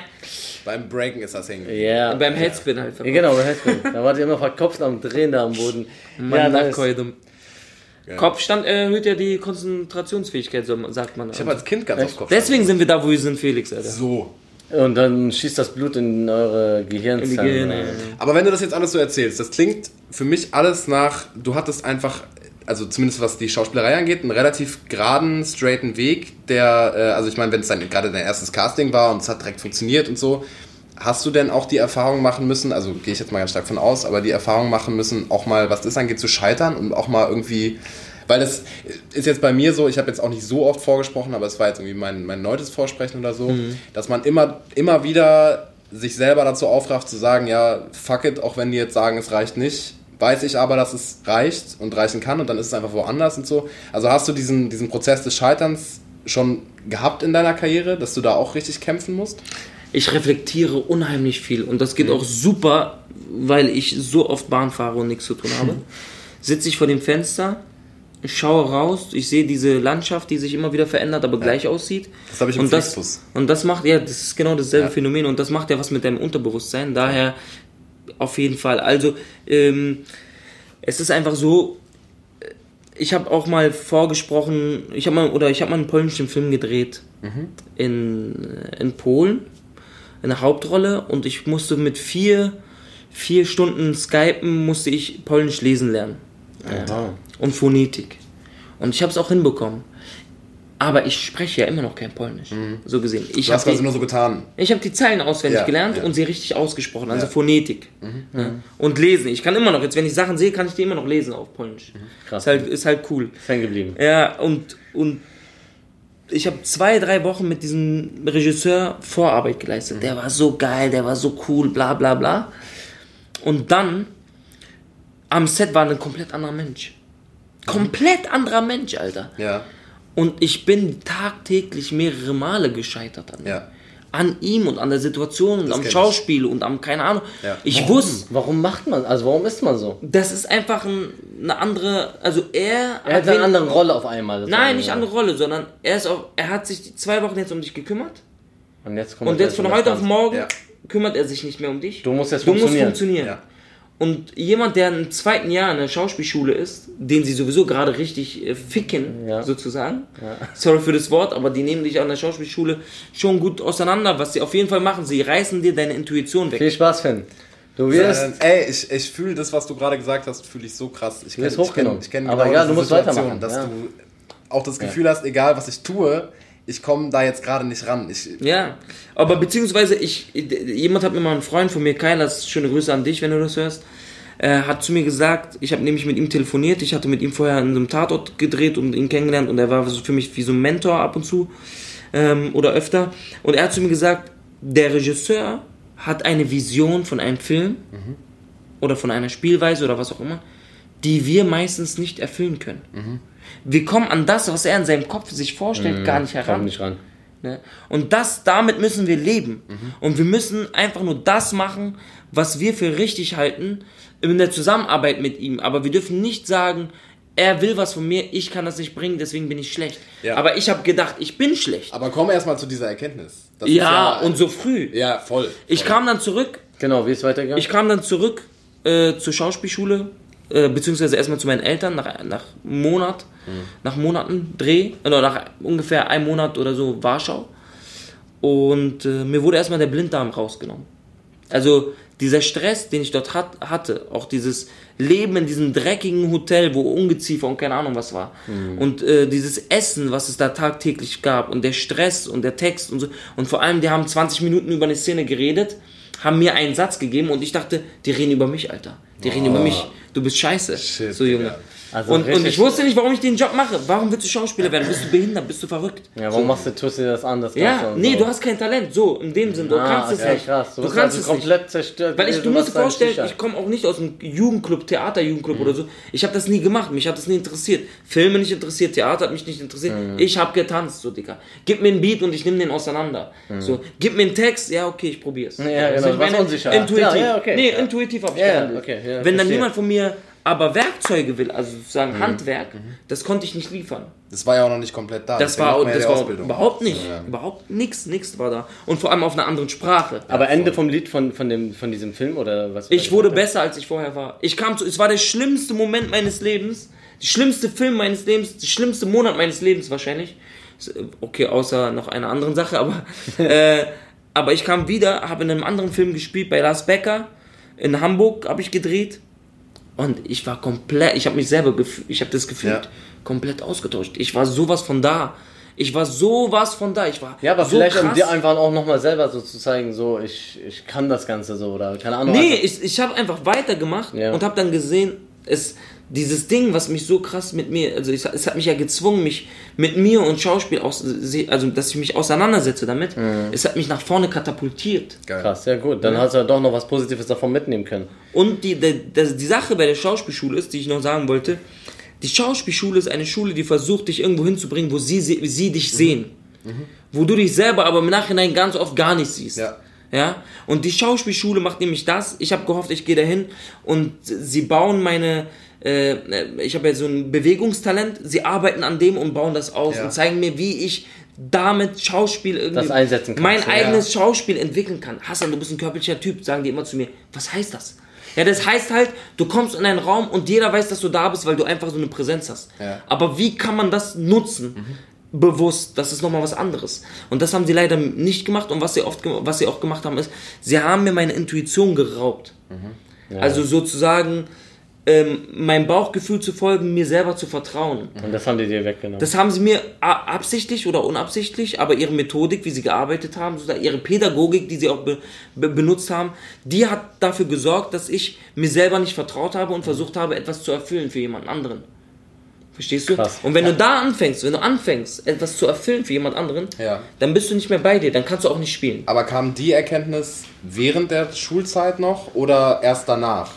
Beim Breaken ist das hängen. Ja. beim Headspin halt. Ja, genau, bei Headspin. Da war die immer verkopft am Drehen da am Boden. Mann, ja, ja. Kopfstand erhöht ja die Konzentrationsfähigkeit, so sagt man. Ich habe als Kind ganz oft Kopf. Deswegen sind wir da, wo wir sind, Felix, Alter. So. Und dann schießt das Blut in eure Gehirnzellen. Gehirne. rein. Aber wenn du das jetzt alles so erzählst, das klingt für mich alles nach, du hattest einfach, also zumindest was die Schauspielerei angeht, einen relativ geraden, straighten Weg, der, äh, also ich meine, wenn es dann gerade dein erstes Casting war und es hat direkt funktioniert und so, hast du denn auch die Erfahrung machen müssen, also gehe ich jetzt mal ganz stark von aus, aber die Erfahrung machen müssen, auch mal, was das angeht, zu scheitern und auch mal irgendwie, weil das ist jetzt bei mir so, ich habe jetzt auch nicht so oft vorgesprochen, aber es war jetzt irgendwie mein, mein neuntes Vorsprechen oder so, dass man immer, immer wieder sich selber dazu aufrafft zu sagen, ja, fuck it, auch wenn die jetzt sagen, es reicht nicht, weiß ich aber, dass es reicht und reichen kann und dann ist es einfach woanders und so. Also hast du diesen, diesen Prozess des Scheiterns schon gehabt in deiner Karriere, dass du da auch richtig kämpfen musst? Ich reflektiere unheimlich viel und das geht auch super, weil ich so oft Bahn fahre und nichts zu tun habe. Sitze ich vor dem Fenster, schaue raus, ich sehe diese Landschaft, die sich immer wieder verändert, aber gleich aussieht. Das habe ich im und das, und das macht, ja, das ist genau dasselbe Ja. Phänomen und das macht ja was mit deinem Unterbewusstsein. Daher auf jeden Fall. Also, ähm, es ist einfach so, äh, ich habe auch mal vorgesprochen, ich habe mal, oder ich habe mal einen polnischen Film gedreht in, in Polen, eine Hauptrolle und ich musste mit vier, vier Stunden Skypen musste ich Polnisch lesen lernen Aha. und Phonetik. Und ich habe es auch hinbekommen. Aber ich spreche ja immer noch kein Polnisch, so gesehen. Ich Du hast habe quasi die, nur so getan. ich hab die Zeilen auswendig Ja, gelernt ja. und sie richtig ausgesprochen, also Ja. Mhm. Phonetik. Ja. Und lesen. Ich kann immer noch, jetzt wenn ich Sachen sehe, kann ich die immer noch lesen auf Polnisch. Krass. Ist halt, ist halt cool. Hängen geblieben. Ja, und, und ich habe zwei, drei Wochen mit diesem Regisseur Vorarbeit geleistet. Der war so geil, der war so cool, bla bla bla. Und dann am Set war ein komplett anderer Mensch. Komplett anderer Mensch, Alter. Ja. Und ich bin tagtäglich mehrere Male gescheitert an ihm. Ja. An ihm und an der Situation und am kenn ich. Schauspiel und am, keine Ahnung. Ja. Ich wusste, Warum macht man, also warum ist man so? das ist einfach ein, eine andere, also er... Er hat wen- eine andere Rolle auf einmal. Nein, nicht andere Rolle, sondern er ist auch, er hat sich die zwei Wochen jetzt um dich gekümmert Und jetzt, kommt und das jetzt von heute auf morgen Ja. kümmert er sich nicht mehr um dich. Du musst jetzt Du musst funktionieren. Ja. Und jemand, der im zweiten Jahr in der Schauspielschule ist, den sie sowieso gerade richtig äh, ficken, Ja. sozusagen. Sorry für das Wort, aber die nehmen dich an der Schauspielschule schon gut auseinander. Was sie auf jeden Fall machen, sie reißen dir deine Intuition weg. Viel Spaß, Finn. Du wirst. Ähm, ey, ich, ich fühle das, was du gerade gesagt hast, fühle ich so krass. Ich Du wirst kenn- ich kenn- ich kenn Aber genau egal, diese du musst Situation, weitermachen, Dass ja. du auch das Gefühl hast, egal was ich tue, ich komme da jetzt gerade nicht ran. Ich, Ja, aber beziehungsweise ich, jemand hat mir mal, ein Freund von mir, Kailas, schöne Grüße an dich, wenn du das hörst, äh, hat zu mir gesagt, ich habe nämlich mit ihm telefoniert, ich hatte mit ihm vorher in einem Tatort gedreht und ihn kennengelernt und er war für mich wie so ein Mentor ab und zu ähm, oder öfter und er hat zu mir gesagt, der Regisseur hat eine Vision von einem Film oder von einer Spielweise oder was auch immer, die wir meistens nicht erfüllen können. Wir kommen an das, was er in seinem Kopf sich vorstellt, gar nicht heran. nicht ran. Ne? Und das, damit müssen wir leben. Und wir müssen einfach nur das machen, was wir für richtig halten, in der Zusammenarbeit mit ihm. Aber wir dürfen nicht sagen, er will was von mir, ich kann das nicht bringen, deswegen bin ich schlecht. Ja. Aber ich habe gedacht, ich bin schlecht. aber komm erst mal zu dieser Erkenntnis. Ja, ist und so früh. Ja, voll. Ich voll. kam dann zurück, Genau, wie ist weitergegangen? ich kam dann zurück äh, zur Schauspielschule, äh, beziehungsweise erstmal zu meinen Eltern nach, nach Monat, nach Monaten Dreh, oder nach ungefähr einem Monat oder so Warschau. Und äh, mir wurde erstmal der Blinddarm rausgenommen. Also dieser Stress, den ich dort hat, hatte, auch dieses Leben in diesem dreckigen Hotel, wo Ungeziefer und keine Ahnung was war. Und äh, dieses Essen, was es da tagtäglich gab und der Stress und der Text und so. Und vor allem, die haben 20 Minuten über eine Szene geredet, haben mir einen Satz gegeben und ich dachte, die reden über mich, Alter. Die reden über mich. Du bist scheiße, Shit, so Junge. Digga. Also und, und ich wusste nicht, warum ich den Job mache. Warum willst du Schauspieler werden? Bist du behindert? Bist du verrückt? ja, warum machst du, tust du das anders? Ja, nee, so? du hast kein Talent. So, in dem Sinn, du ah, kannst es okay, nicht. krass. Du, Du kannst also es komplett nicht. zerstört. Weil ich, du musst dir vorstellen, ich komme auch nicht aus einem Jugendclub, Theaterjugendclub Mhm. oder so. Ich habe das nie gemacht, mich hat das nie interessiert. Filme nicht interessiert, Theater hat mich nicht interessiert. Mhm. Ich habe getanzt, so Digga. Gib mir einen Beat und ich nehme den auseinander. So, gib mir einen Text, ja okay, ich probier's. Mhm. Ja, Also genau, ich warst meine, unsicher. Intuitiv. Ja, ja, okay. Nee, Ja. intuitiv habe ich Ja, ja, gehandelt. okay, ja, Wenn dann verstehe. jemand von mir aber Werkzeuge will, also Mhm. sozusagen Handwerk, das konnte ich nicht liefern. Das war ja auch noch nicht komplett da. Das Deswegen war, ja das die war Ausbildung. überhaupt nicht. Ja. Überhaupt nichts, nichts war da. Und vor allem auf einer anderen Sprache. Aber Ende vom Lied von, von, dem, von diesem Film oder was? Ich wurde besser, als ich vorher war. Ich kam zu, es war der schlimmste Moment meines Lebens, der schlimmste Film meines Lebens, der schlimmste Monat meines Lebens wahrscheinlich. Okay, außer noch einer anderen Sache, aber, äh, aber ich kam wieder, habe in einem anderen Film gespielt, bei Lars Becker, in Hamburg habe ich gedreht und ich war komplett, ich habe mich selber, ich habe das gefühlt, Ja. komplett ausgetauscht. Ich war sowas von da. Ich war sowas von da. Ich war Ja, aber so vielleicht um krass. dir einfach auch nochmal selber so zu zeigen, so ich, ich kann das Ganze so oder keine Ahnung. Nee, also, ich, ich habe einfach weitergemacht Ja. und habe dann gesehen, es, dieses Ding, was mich so krass mit mir, also ich, es hat mich ja gezwungen, mich mit mir und Schauspiel, aus, also dass ich mich auseinandersetze damit, Mhm. es hat mich nach vorne katapultiert. Geil. krass, ja gut. Dann hast du ja doch noch was Positives davon mitnehmen können. Und die, die, die, die Sache bei der Schauspielschule ist, die ich noch sagen wollte, die Schauspielschule ist eine Schule, die versucht, dich irgendwo hinzubringen, wo sie, sie, sie Mhm. dich sehen. Wo du dich selber aber im Nachhinein ganz oft gar nicht siehst. Ja. Ja, und die Schauspielschule macht nämlich das. Ich habe gehofft, ich gehe dahin und sie bauen meine. Äh, ich habe ja so ein Bewegungstalent. Sie arbeiten an dem und bauen das aus Ja. und zeigen mir, wie ich damit Schauspiel irgendwie Das einsetzen kannst, mein ja. eigenes Schauspiel entwickeln kann. Hassan, du bist ein körperlicher Typ, sagen die immer zu mir. Was heißt das? Ja, das heißt halt, du kommst in einen Raum und jeder weiß, dass du da bist, weil du einfach so eine Präsenz hast. Ja. Aber wie kann man das nutzen? Bewusst, das ist nochmal was anderes. Und das haben sie leider nicht gemacht. Und was sie oft, was sie auch gemacht haben, ist, sie haben mir meine Intuition geraubt. Also sozusagen ähm, meinem Bauchgefühl zu folgen, mir selber zu vertrauen. Und das haben die dir weggenommen. Das haben sie mir absichtlich oder unabsichtlich, aber ihre Methodik, wie sie gearbeitet haben, ihre Pädagogik, die sie auch be be benutzt haben, die hat dafür gesorgt, dass ich mir selber nicht vertraut habe und versucht habe, etwas zu erfüllen für jemand anderen. Verstehst du? Krass. Und wenn du da anfängst, wenn du anfängst, etwas zu erfüllen für jemand anderen, Ja. dann bist du nicht mehr bei dir, dann kannst du auch nicht spielen. Aber kam die Erkenntnis während der Schulzeit noch oder erst danach?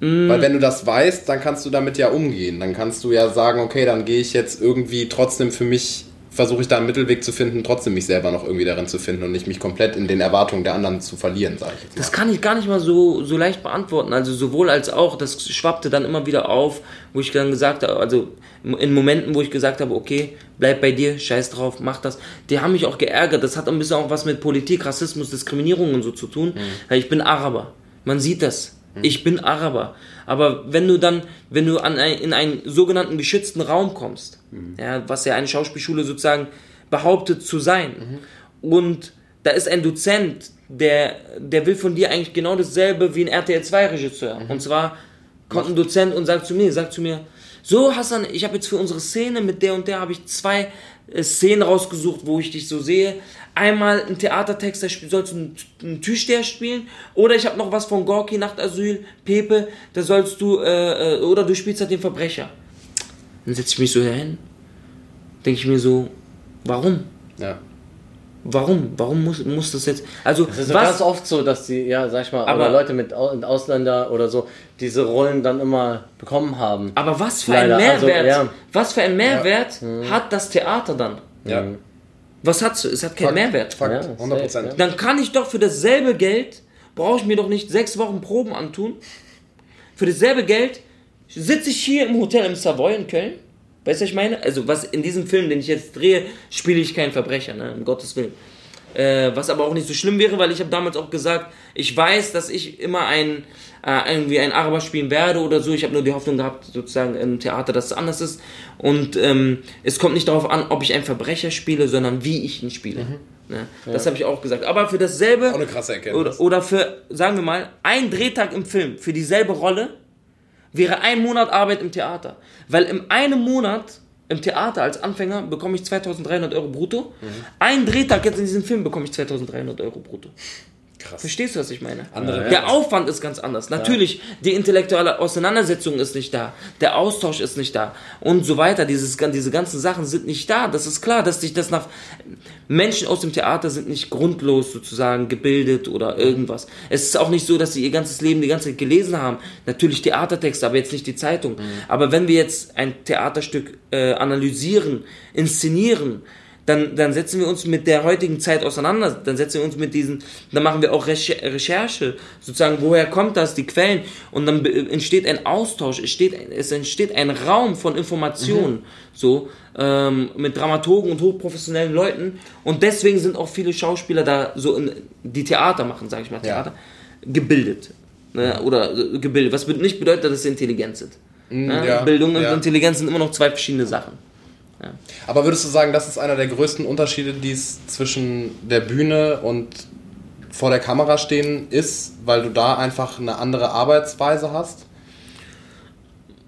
Mm. Weil wenn du das weißt, dann kannst du damit ja umgehen. Dann kannst du ja sagen, okay, dann gehe ich jetzt irgendwie trotzdem für mich, versuche ich da einen Mittelweg zu finden, trotzdem mich selber noch irgendwie darin zu finden und nicht mich komplett in den Erwartungen der anderen zu verlieren, sage ich jetzt mal. Das kann ich gar nicht mal so, so leicht beantworten. Also sowohl als auch, das schwappte dann immer wieder auf, wo ich dann gesagt habe, also in Momenten, wo ich gesagt habe, okay, bleib bei dir, scheiß drauf, mach das. Die haben mich auch geärgert. Das hat ein bisschen auch was mit Politik, Rassismus, Diskriminierung und so zu tun. Weil ich bin Araber. Man sieht das. Ich bin Araber. Aber wenn du dann, wenn du an ein, in einen sogenannten geschützten Raum kommst, ja, was ja eine Schauspielschule sozusagen behauptet zu sein, und da ist ein Dozent, der, der will von dir eigentlich genau dasselbe wie ein RTL 2 Regisseur. Und zwar kommt ein Dozent und sagt zu mir, sagt zu mir, so Hassan, ich habe jetzt für unsere Szene mit der und der habe ich zwei Szenen rausgesucht, wo ich dich so sehe. Einmal ein Theatertext, da sollst du einen, einen Türsteher spielen. Oder ich habe noch was von Gorki, Nachtasyl, Pepe, da sollst du, äh, äh, oder du spielst halt den Verbrecher. Dann setze ich mich so hin, denke ich mir so, warum? Ja. Warum? Warum muss, muss das jetzt? Also, Es ist was? ganz oft so, dass die, ja, sag ich mal, Aber- oder Leute mit Au- Ausländer oder so, diese Rollen dann immer bekommen haben. Aber was für Leider, ein also, Mehrwert, ja. was für ein Mehrwert hat das Theater dann? Ja. Was hat es? hat keinen Fakt, Mehrwert. Fakt, Ja, 100 Prozent. Dann kann ich doch für dasselbe Geld, brauche ich mir doch nicht sechs Wochen Proben antun. Für dasselbe Geld sitze ich hier im Hotel im Savoy in Köln. Weißt du, was ich meine? Also, was in diesem Film, den ich jetzt drehe, spiele ich keinen Verbrecher, ne? um Gottes Willen. Äh, was aber auch nicht so schlimm wäre, weil ich habe damals auch gesagt, ich weiß, dass ich immer ein, äh, irgendwie ein Araber spielen werde oder so. Ich habe nur die Hoffnung gehabt, sozusagen im Theater, dass es anders ist. Und ähm, es kommt nicht darauf an, ob ich einen Verbrecher spiele, sondern wie ich ihn spiele. Ne? Das habe ich auch gesagt. Aber für dasselbe. Auch eine krasse Erkenntnis. Oder, oder für, sagen wir mal, ein Drehtag im Film für dieselbe Rolle wäre ein Monat Arbeit im Theater. Weil im einem Monat im Theater als Anfänger bekomme ich 2300 Euro brutto. Ein Drehtag jetzt in diesem Film bekomme ich 2300 Euro brutto. Krass. Verstehst du, was ich meine? Andere Der Aufwand ist ganz anders. Natürlich, die intellektuelle Auseinandersetzung ist nicht da. Der Austausch ist nicht da. Und so weiter. Dieses, diese ganzen Sachen sind nicht da. Das ist klar, dass sich das nach. Menschen aus dem Theater sind nicht grundlos sozusagen gebildet oder irgendwas. Es ist auch nicht so, dass sie ihr ganzes Leben die ganze Zeit gelesen haben. Natürlich Theatertexte, aber jetzt nicht die Zeitung. Aber wenn wir jetzt ein Theaterstück äh, analysieren, inszenieren, dann, dann setzen wir uns mit der heutigen Zeit auseinander, dann setzen wir uns mit diesen, dann machen wir auch Recher- Recherche, sozusagen, woher kommt das, die Quellen, und dann entsteht ein Austausch, es, steht, es entsteht ein Raum von Informationen, so, ähm, mit Dramaturgen und hochprofessionellen Leuten, und deswegen sind auch viele Schauspieler da, so, in, die Theater machen, sage ich mal, Ja. Theater, gebildet, ne, oder äh, gebildet, was nicht bedeutet, dass sie intelligent sind. Ne? ja, Bildung und ja. Intelligenz sind immer noch zwei verschiedene Sachen. Aber würdest du sagen, das ist einer der größten Unterschiede, die es zwischen der Bühne und vor der Kamera stehen ist, weil du da einfach eine andere Arbeitsweise hast?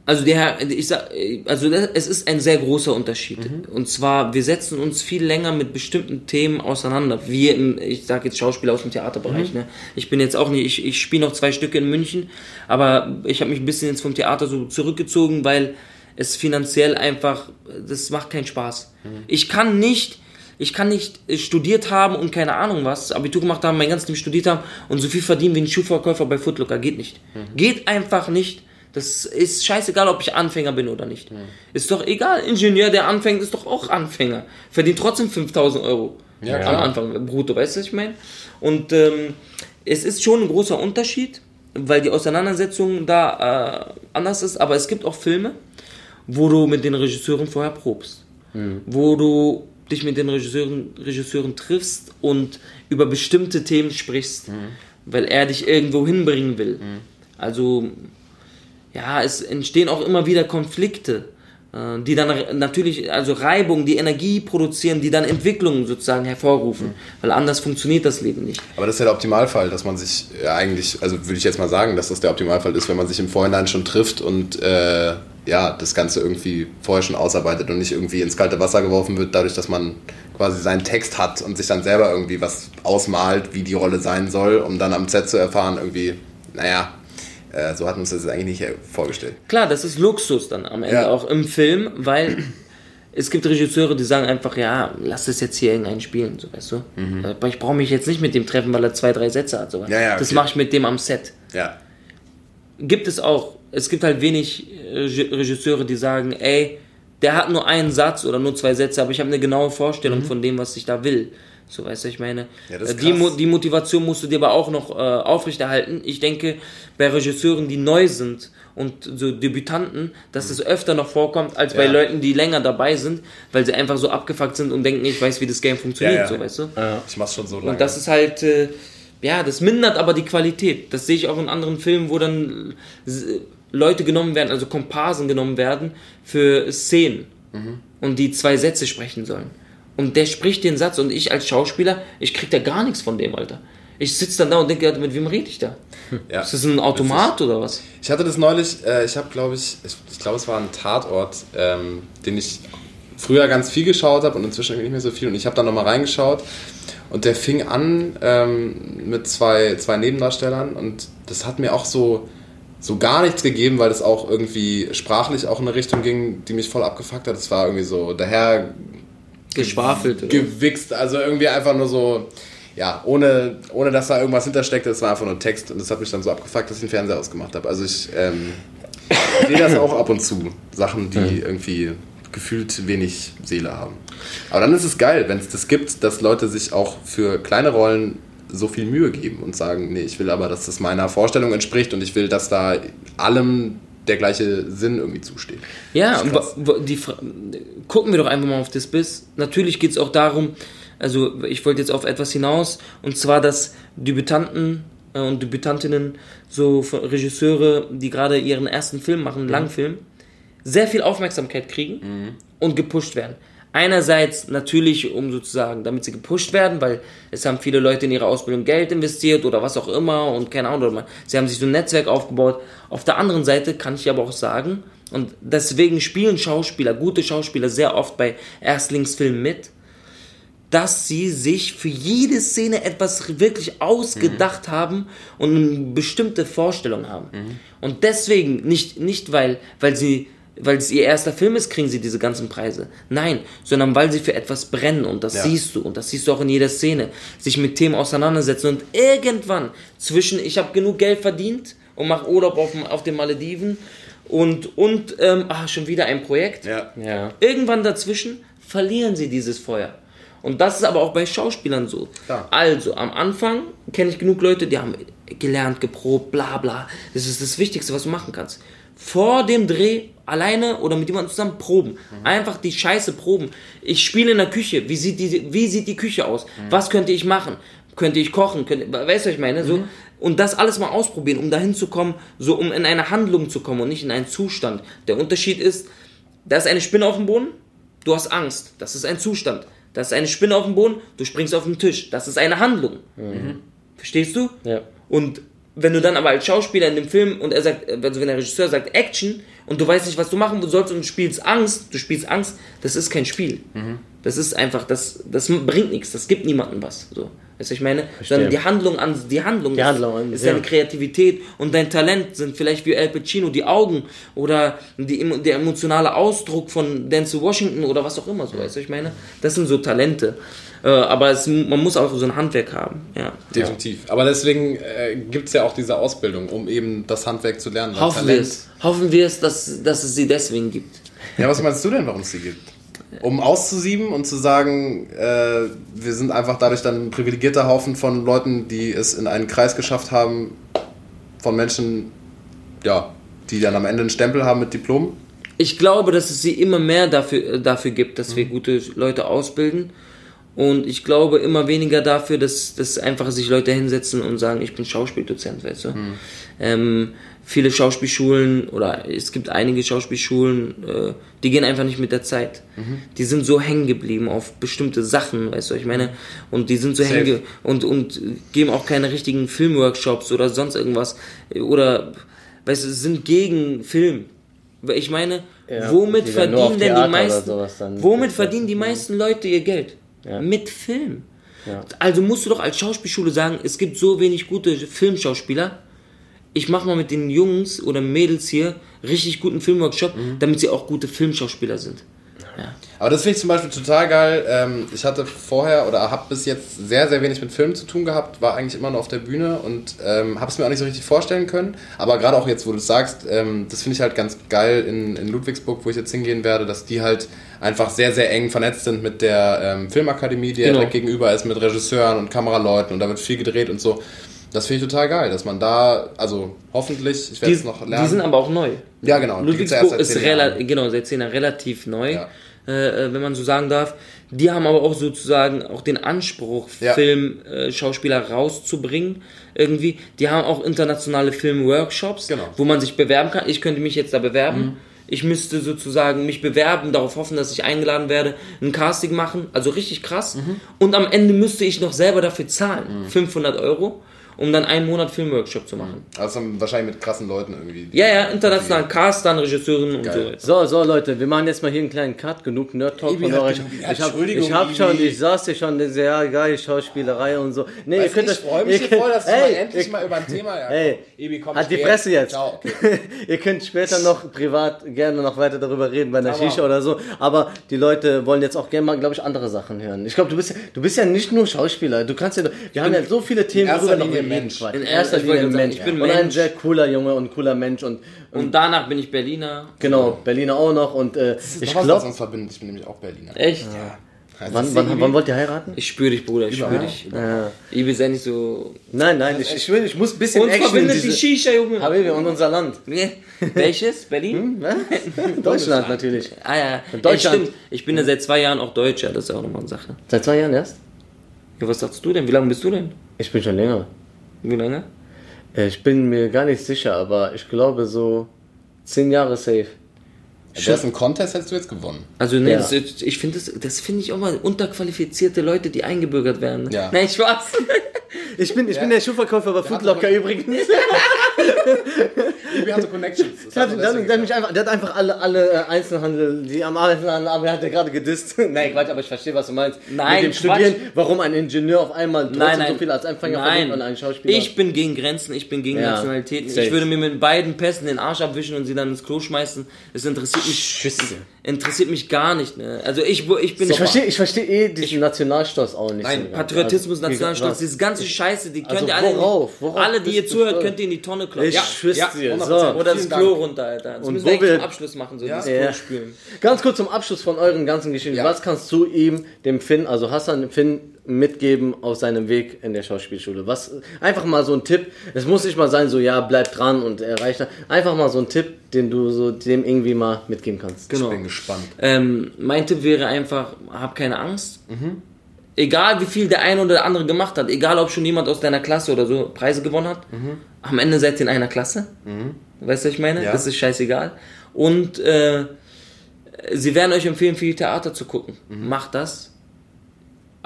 Also der, ich sag, also das, es ist ein sehr großer Unterschied. Und zwar, wir setzen uns viel länger mit bestimmten Themen auseinander. Wir, im, ich sage jetzt Schauspieler aus dem Theaterbereich. Ne? Ich bin jetzt auch nicht, ich, ich spiele noch zwei Stücke in München, aber ich habe mich ein bisschen jetzt vom Theater so zurückgezogen, weil es finanziell einfach, das macht keinen Spaß. Ich kann nicht, ich kann nicht äh, studiert haben und keine Ahnung was, Abitur gemacht haben, mein ganzes Leben studiert haben und so viel verdienen wie ein Schuhverkäufer bei Footlooker. Geht nicht. Geht einfach nicht. Das ist scheißegal, ob ich Anfänger bin oder nicht. Ist doch egal. Ingenieur, der anfängt, ist doch auch Anfänger. Verdient trotzdem 5000 Euro Ja, am. Anfang brutto. Weißt du, was ich meine? Und ähm, es ist schon ein großer Unterschied, weil die Auseinandersetzung da äh, anders ist. Aber es gibt auch Filme, wo du mit den Regisseuren vorher probst. Wo du dich mit den Regisseuren, Regisseuren triffst und über bestimmte Themen sprichst, weil er dich irgendwo hinbringen will. Also, ja, es entstehen auch immer wieder Konflikte, äh, die dann natürlich, also Reibung, die Energie produzieren, die dann Entwicklungen sozusagen hervorrufen, weil anders funktioniert das Leben nicht. Aber das ist ja der Optimalfall, dass man sich ja, eigentlich, also würde ich jetzt mal sagen, dass das der Optimalfall ist, wenn man sich im Vorhinein schon trifft und äh, ja, das Ganze irgendwie vorher schon ausarbeitet und nicht irgendwie ins kalte Wasser geworfen wird, dadurch, dass man quasi seinen Text hat und sich dann selber irgendwie was ausmalt, wie die Rolle sein soll, um dann am Set zu erfahren, irgendwie, naja, Äh, so hatten wir uns das eigentlich nicht vorgestellt. Klar, das ist Luxus dann am Ende Ja. auch im Film, weil es gibt Regisseure, die sagen einfach, ja, lass es jetzt hier irgendeinen spielen, so weißt du. Aber ich brauche mich jetzt nicht mit dem treffen, weil er zwei, drei Sätze hat. So. Mhm. Ja, ja, Das okay. mache ich mit dem am Set. Ja. Gibt es auch. Es gibt halt wenig äh, Regi- Regisseure, die sagen, ey, der hat nur einen Satz oder nur zwei Sätze, aber ich habe eine genaue Vorstellung von dem, was ich da will. So, weißt du, ich meine, Mhm. Ja, das äh, die. Mo die Motivation musst du dir aber auch noch äh, aufrechterhalten. Ich denke, bei Regisseuren, die neu sind und so Debütanten, dass es öfter noch vorkommt, als bei Ja. Leuten, die länger dabei sind, weil sie einfach so abgefuckt sind und denken, ich weiß, wie das Game funktioniert, Ja, ja. so, weißt du. Ich mach's schon so lange. Und das ist halt, äh, ja, das mindert aber die Qualität. Das sehe ich auch in anderen Filmen, wo dann äh, Leute genommen werden, also Komparsen genommen werden für Szenen und die zwei Sätze sprechen sollen. Und der spricht den Satz und ich als Schauspieler, ich krieg da gar nichts von dem, Alter. Ich sitze dann da und denke, mit wem rede ich da? ja. Ist das ein Automat oder was? Ich hatte das neulich, äh, ich habe glaube ich, ich, ich glaube es war ein Tatort, ähm, den ich früher ganz viel geschaut habe und inzwischen nicht mehr so viel und ich habe da nochmal reingeschaut und der fing an ähm, mit zwei, zwei Nebendarstellern und das hat mir auch so, so gar nichts gegeben, weil das auch irgendwie sprachlich auch in eine Richtung ging, die mich voll abgefuckt hat. Das war irgendwie so daher Geschwafelt. gewichst, also irgendwie einfach nur so, ja, ohne, ohne dass da irgendwas hintersteckte, es war einfach nur Text und das hat mich dann so abgefuckt, dass ich den Fernseher ausgemacht habe. Also ich ähm, sehe das auch ab und zu, Sachen, die irgendwie gefühlt wenig Seele haben. Aber dann ist es geil, wenn es das gibt, dass Leute sich auch für kleine Rollen so viel Mühe geben und sagen, nee, ich will aber, dass das meiner Vorstellung entspricht und ich will, dass da allem der gleiche Sinn irgendwie zusteht. Ja, die, gucken wir doch einfach mal auf das Biss. Natürlich geht es auch darum, also ich wollte jetzt auf etwas hinaus, und zwar, dass Debütanten äh, und Debütantinnen, so Regisseure, die gerade ihren ersten Film machen, einen Langfilm, sehr viel Aufmerksamkeit kriegen und gepusht werden. Einerseits natürlich, um sozusagen, damit sie gepusht werden, weil es haben viele Leute in ihre Ausbildung Geld investiert oder was auch immer und keine Ahnung, sie haben sich so ein Netzwerk aufgebaut. Auf der anderen Seite kann ich aber auch sagen, und deswegen spielen Schauspieler, gute Schauspieler sehr oft bei Erstlingsfilmen mit, dass sie sich für jede Szene etwas wirklich ausgedacht haben und eine bestimmte Vorstellung haben. Und deswegen, nicht, nicht weil, weil sie weil es ihr erster Film ist, kriegen sie diese ganzen Preise. Nein, sondern weil sie für etwas brennen und das Ja. siehst du und das siehst du auch in jeder Szene. Sich mit Themen auseinandersetzen und irgendwann zwischen ich habe genug Geld verdient und mache Urlaub auf, dem- auf den Malediven und, und ähm, ah, schon wieder ein Projekt. Ja. Ja. Irgendwann dazwischen verlieren sie dieses Feuer. Und das ist aber auch bei Schauspielern so. Klar. Also, am Anfang kenne ich genug Leute, die haben gelernt, geprobt, bla bla. Das ist das Wichtigste, was du machen kannst. Vor dem Dreh alleine oder mit jemandem zusammen proben. Einfach die Scheiße proben. Ich spiele in der Küche. Wie sieht die, wie sieht die Küche aus? Was könnte ich machen? Könnte ich kochen? Könnte, weißt du, was ich meine? So, und das alles mal ausprobieren, um dahin zu kommen, so um in eine Handlung zu kommen und nicht in einen Zustand. Der Unterschied ist, da ist eine Spinne auf dem Boden, du hast Angst, das ist ein Zustand. Da ist eine Spinne auf dem Boden, du springst auf den Tisch, das ist eine Handlung. Verstehst du? Ja. Und wenn du dann aber als Schauspieler in dem Film und er sagt, also wenn der Regisseur sagt Action und du weißt nicht, was du machen sollst und du spielst Angst, du spielst Angst, das ist kein Spiel. Das ist einfach, das, das bringt nichts, das gibt niemandem was. So. Weißt du, ich meine, sondern die Handlung an, die Handlung, Die ist, Handlung an- ist ja. deine Kreativität und dein Talent sind vielleicht wie Al Pacino die Augen oder die, der emotionale Ausdruck von Denzel Washington oder was auch immer so, weißt du, ich meine, das sind so Talente. Äh, aber es, man muss auch so ein Handwerk haben, ja. Definitiv. Aber deswegen äh, gibt es ja auch diese Ausbildung, um eben das Handwerk zu lernen. Hoffen wir es. Hoffen wir es, dass, dass es sie deswegen gibt. Ja, was meinst du denn, warum es die gibt? Um auszusieben und zu sagen, äh, wir sind einfach dadurch dann ein privilegierter Haufen von Leuten, die es in einen Kreis geschafft haben, von Menschen, ja, die dann am Ende einen Stempel haben mit Diplom. Ich glaube, dass es sie immer mehr dafür, äh, dafür gibt, dass wir gute Leute ausbilden. Und ich glaube immer weniger dafür, dass, dass einfach sich Leute hinsetzen und sagen, ich bin Schauspieldozent, weißt du. Ähm, viele Schauspielschulen oder es gibt einige Schauspielschulen, äh, die gehen einfach nicht mit der Zeit. Die sind so hängen geblieben auf bestimmte Sachen, weißt du, ich meine, und die sind so hängen ge- und, und geben auch keine richtigen Filmworkshops oder sonst irgendwas. Oder, weißt du, sind gegen Film. Ich meine, Ja, womit verdienen denn die meisten, womit verdienen die meisten Leute ihr Geld? Ja. Mit Film. Ja. Also musst du doch als Schauspielschule sagen, es gibt so wenig gute Filmschauspieler. ich mache mal mit den Jungs oder Mädels hier richtig guten Filmworkshop, damit sie auch gute Filmschauspieler sind. Aber das finde ich zum Beispiel total geil. Ähm, ich hatte vorher oder habe bis jetzt sehr, sehr wenig mit Filmen zu tun gehabt, war eigentlich immer nur auf der Bühne und ähm, habe es mir auch nicht so richtig vorstellen können. Aber gerade auch jetzt, wo du es sagst, ähm, das finde ich halt ganz geil in, in Ludwigsburg, wo ich jetzt hingehen werde, dass die halt einfach sehr, sehr eng vernetzt sind mit der ähm, Filmakademie, die ja Genau. direkt gegenüber ist, mit Regisseuren und Kameraleuten und da wird viel gedreht und so. Das finde ich total geil, dass man da, also hoffentlich, ich werde es noch lernen. die sind aber auch neu. ja, genau. Ludwigsburg ist zehn relativ, genau, seit 10 Jahren relativ neu, Ja. Äh, äh, wenn man so sagen darf. Die haben aber auch sozusagen auch den Anspruch, Ja. Filmschauspieler äh, rauszubringen. Irgendwie. Die haben auch internationale Filmworkshops, Genau. wo man sich bewerben kann. Ich könnte mich jetzt da bewerben. Mhm. Ich müsste sozusagen mich bewerben, darauf hoffen, dass ich eingeladen werde, ein Casting machen, also richtig krass. Mhm. Und am Ende müsste ich noch selber dafür zahlen, 500 Euro, um dann einen Monat Filmworkshop zu machen. Also dann wahrscheinlich mit krassen Leuten irgendwie. Ja, ja, internationalen Cast, dann Regisseurin und so. So, so Leute, wir machen jetzt mal hier einen kleinen Cut, genug Nerd Talk von hat euch. Ich hab, ich hab schon, ich saß hier schon, diese, ja geil, Schauspielerei und so. Nee, Weißt du, ich freue mich hier voll, dass wir mal endlich mal über ein Thema ja, Ey, Ibi, komm, ich die geh Fresse jetzt. Ciao. Okay. Ihr könnt später noch privat gerne noch weiter darüber reden bei einer Aber- Shisha oder so. Aber die Leute wollen jetzt auch gerne mal, glaube ich, andere Sachen hören. Ich glaube, du bist, ja- du bist ja nicht nur Schauspieler. Du kannst ja, wir haben ja so viele Themen, worüber noch reden Mensch. In erster ich Linie sagen, Mensch. ich bin und ein Mensch. sehr cooler Junge und cooler Mensch und, Und danach bin ich Berliner. genau, Berliner auch noch und äh, Ich ich glaube, uns verbindet. Ich bin nämlich auch Berliner. Echt? Also wann, wann, wann wollt ihr heiraten? Ich spüre dich, Bruder, ich spüre dich. Ja. Ibi sei nicht so. Nein, nein, ich, ich, will, ich muss ein bisschen Uns Action in verbindet die diese... Shisha, Junge. Habibi, und unser Land. Welches? Berlin? Deutschland natürlich. Ah ja. Deutschland. Ey, stimmt. Ich bin ja seit zwei Jahren auch Deutscher, das ist auch nochmal eine Sache. Seit zwei Jahren erst? Ja, was sagst du denn? Wie lange bist du denn? Ich bin schon länger. Wie lange? Äh, Ich bin mir gar nicht sicher, aber ich glaube so zehn Jahre safe. Hast einen Contest, hättest du jetzt gewonnen. Also nee, Ja. das, ich finde das, das finde ich auch mal unterqualifizierte Leute, die eingebürgert werden. Ja. Nein, Spaß. Ich bin, ich bin der Schuhverkäufer bei Foodlocker übrigens. Ibi hatte Connections. Das Der hat er der, mich einfach, der hat einfach alle, alle äh, Einzelhandel, die am Einzelhandel arbeiten, hat er gerade gedisst. Nein, Quatsch, aber ich verstehe, was du meinst. Nein, Mit dem Quatsch. Studieren, warum ein Ingenieur auf einmal Nein, nein. so viel als Empfänger Nein. und ein Schauspieler. Ich bin gegen Grenzen, ich bin gegen Ja, Nationalitäten. safe. Ich würde mir mit beiden Pässen den Arsch abwischen und sie dann ins Klo schmeißen. Das interessiert mich, Schüsse. Interessiert mich gar nicht. Ne? Also ich, ich bin Ich verstehe ich versteh eh diesen Nationalstolz auch nicht. Nein, so. Patriotismus, Also, Nationalstolz, diese ganze Scheiße, die könnt Also ihr alle, worauf? Worauf alle, die ihr zuhört, könnt ihr in die Tonne kloppen. Ich Ja. schwör's ja, dir. 100%. So. Oder das Klo Dank. runter, Alter. Das Und müssen wo wir zum Abschluss machen, so Ja. das Ja. Spülen. Ganz kurz zum Abschluss von euren ganzen Geschichten. Ja. Was kannst du ihm, dem Finn, also Hassan, dem Finn, mitgeben auf seinem Weg in der Schauspielschule? Was, einfach mal so ein Tipp. Es muss nicht mal sein, so, ja, bleib dran und erreich das. Einfach mal so ein Tipp, den du so dem irgendwie mal mitgeben kannst. Genau. Ich bin gespannt. Ähm, mein Tipp wäre einfach, hab keine Angst. Egal wie viel der eine oder der andere gemacht hat, egal ob schon jemand aus deiner Klasse oder so Preise gewonnen hat, am Ende seid ihr in einer Klasse. Weißt du, was ich meine? Ja. Das ist scheißegal. Und äh, sie werden euch empfehlen, viel Theater zu gucken. Macht das.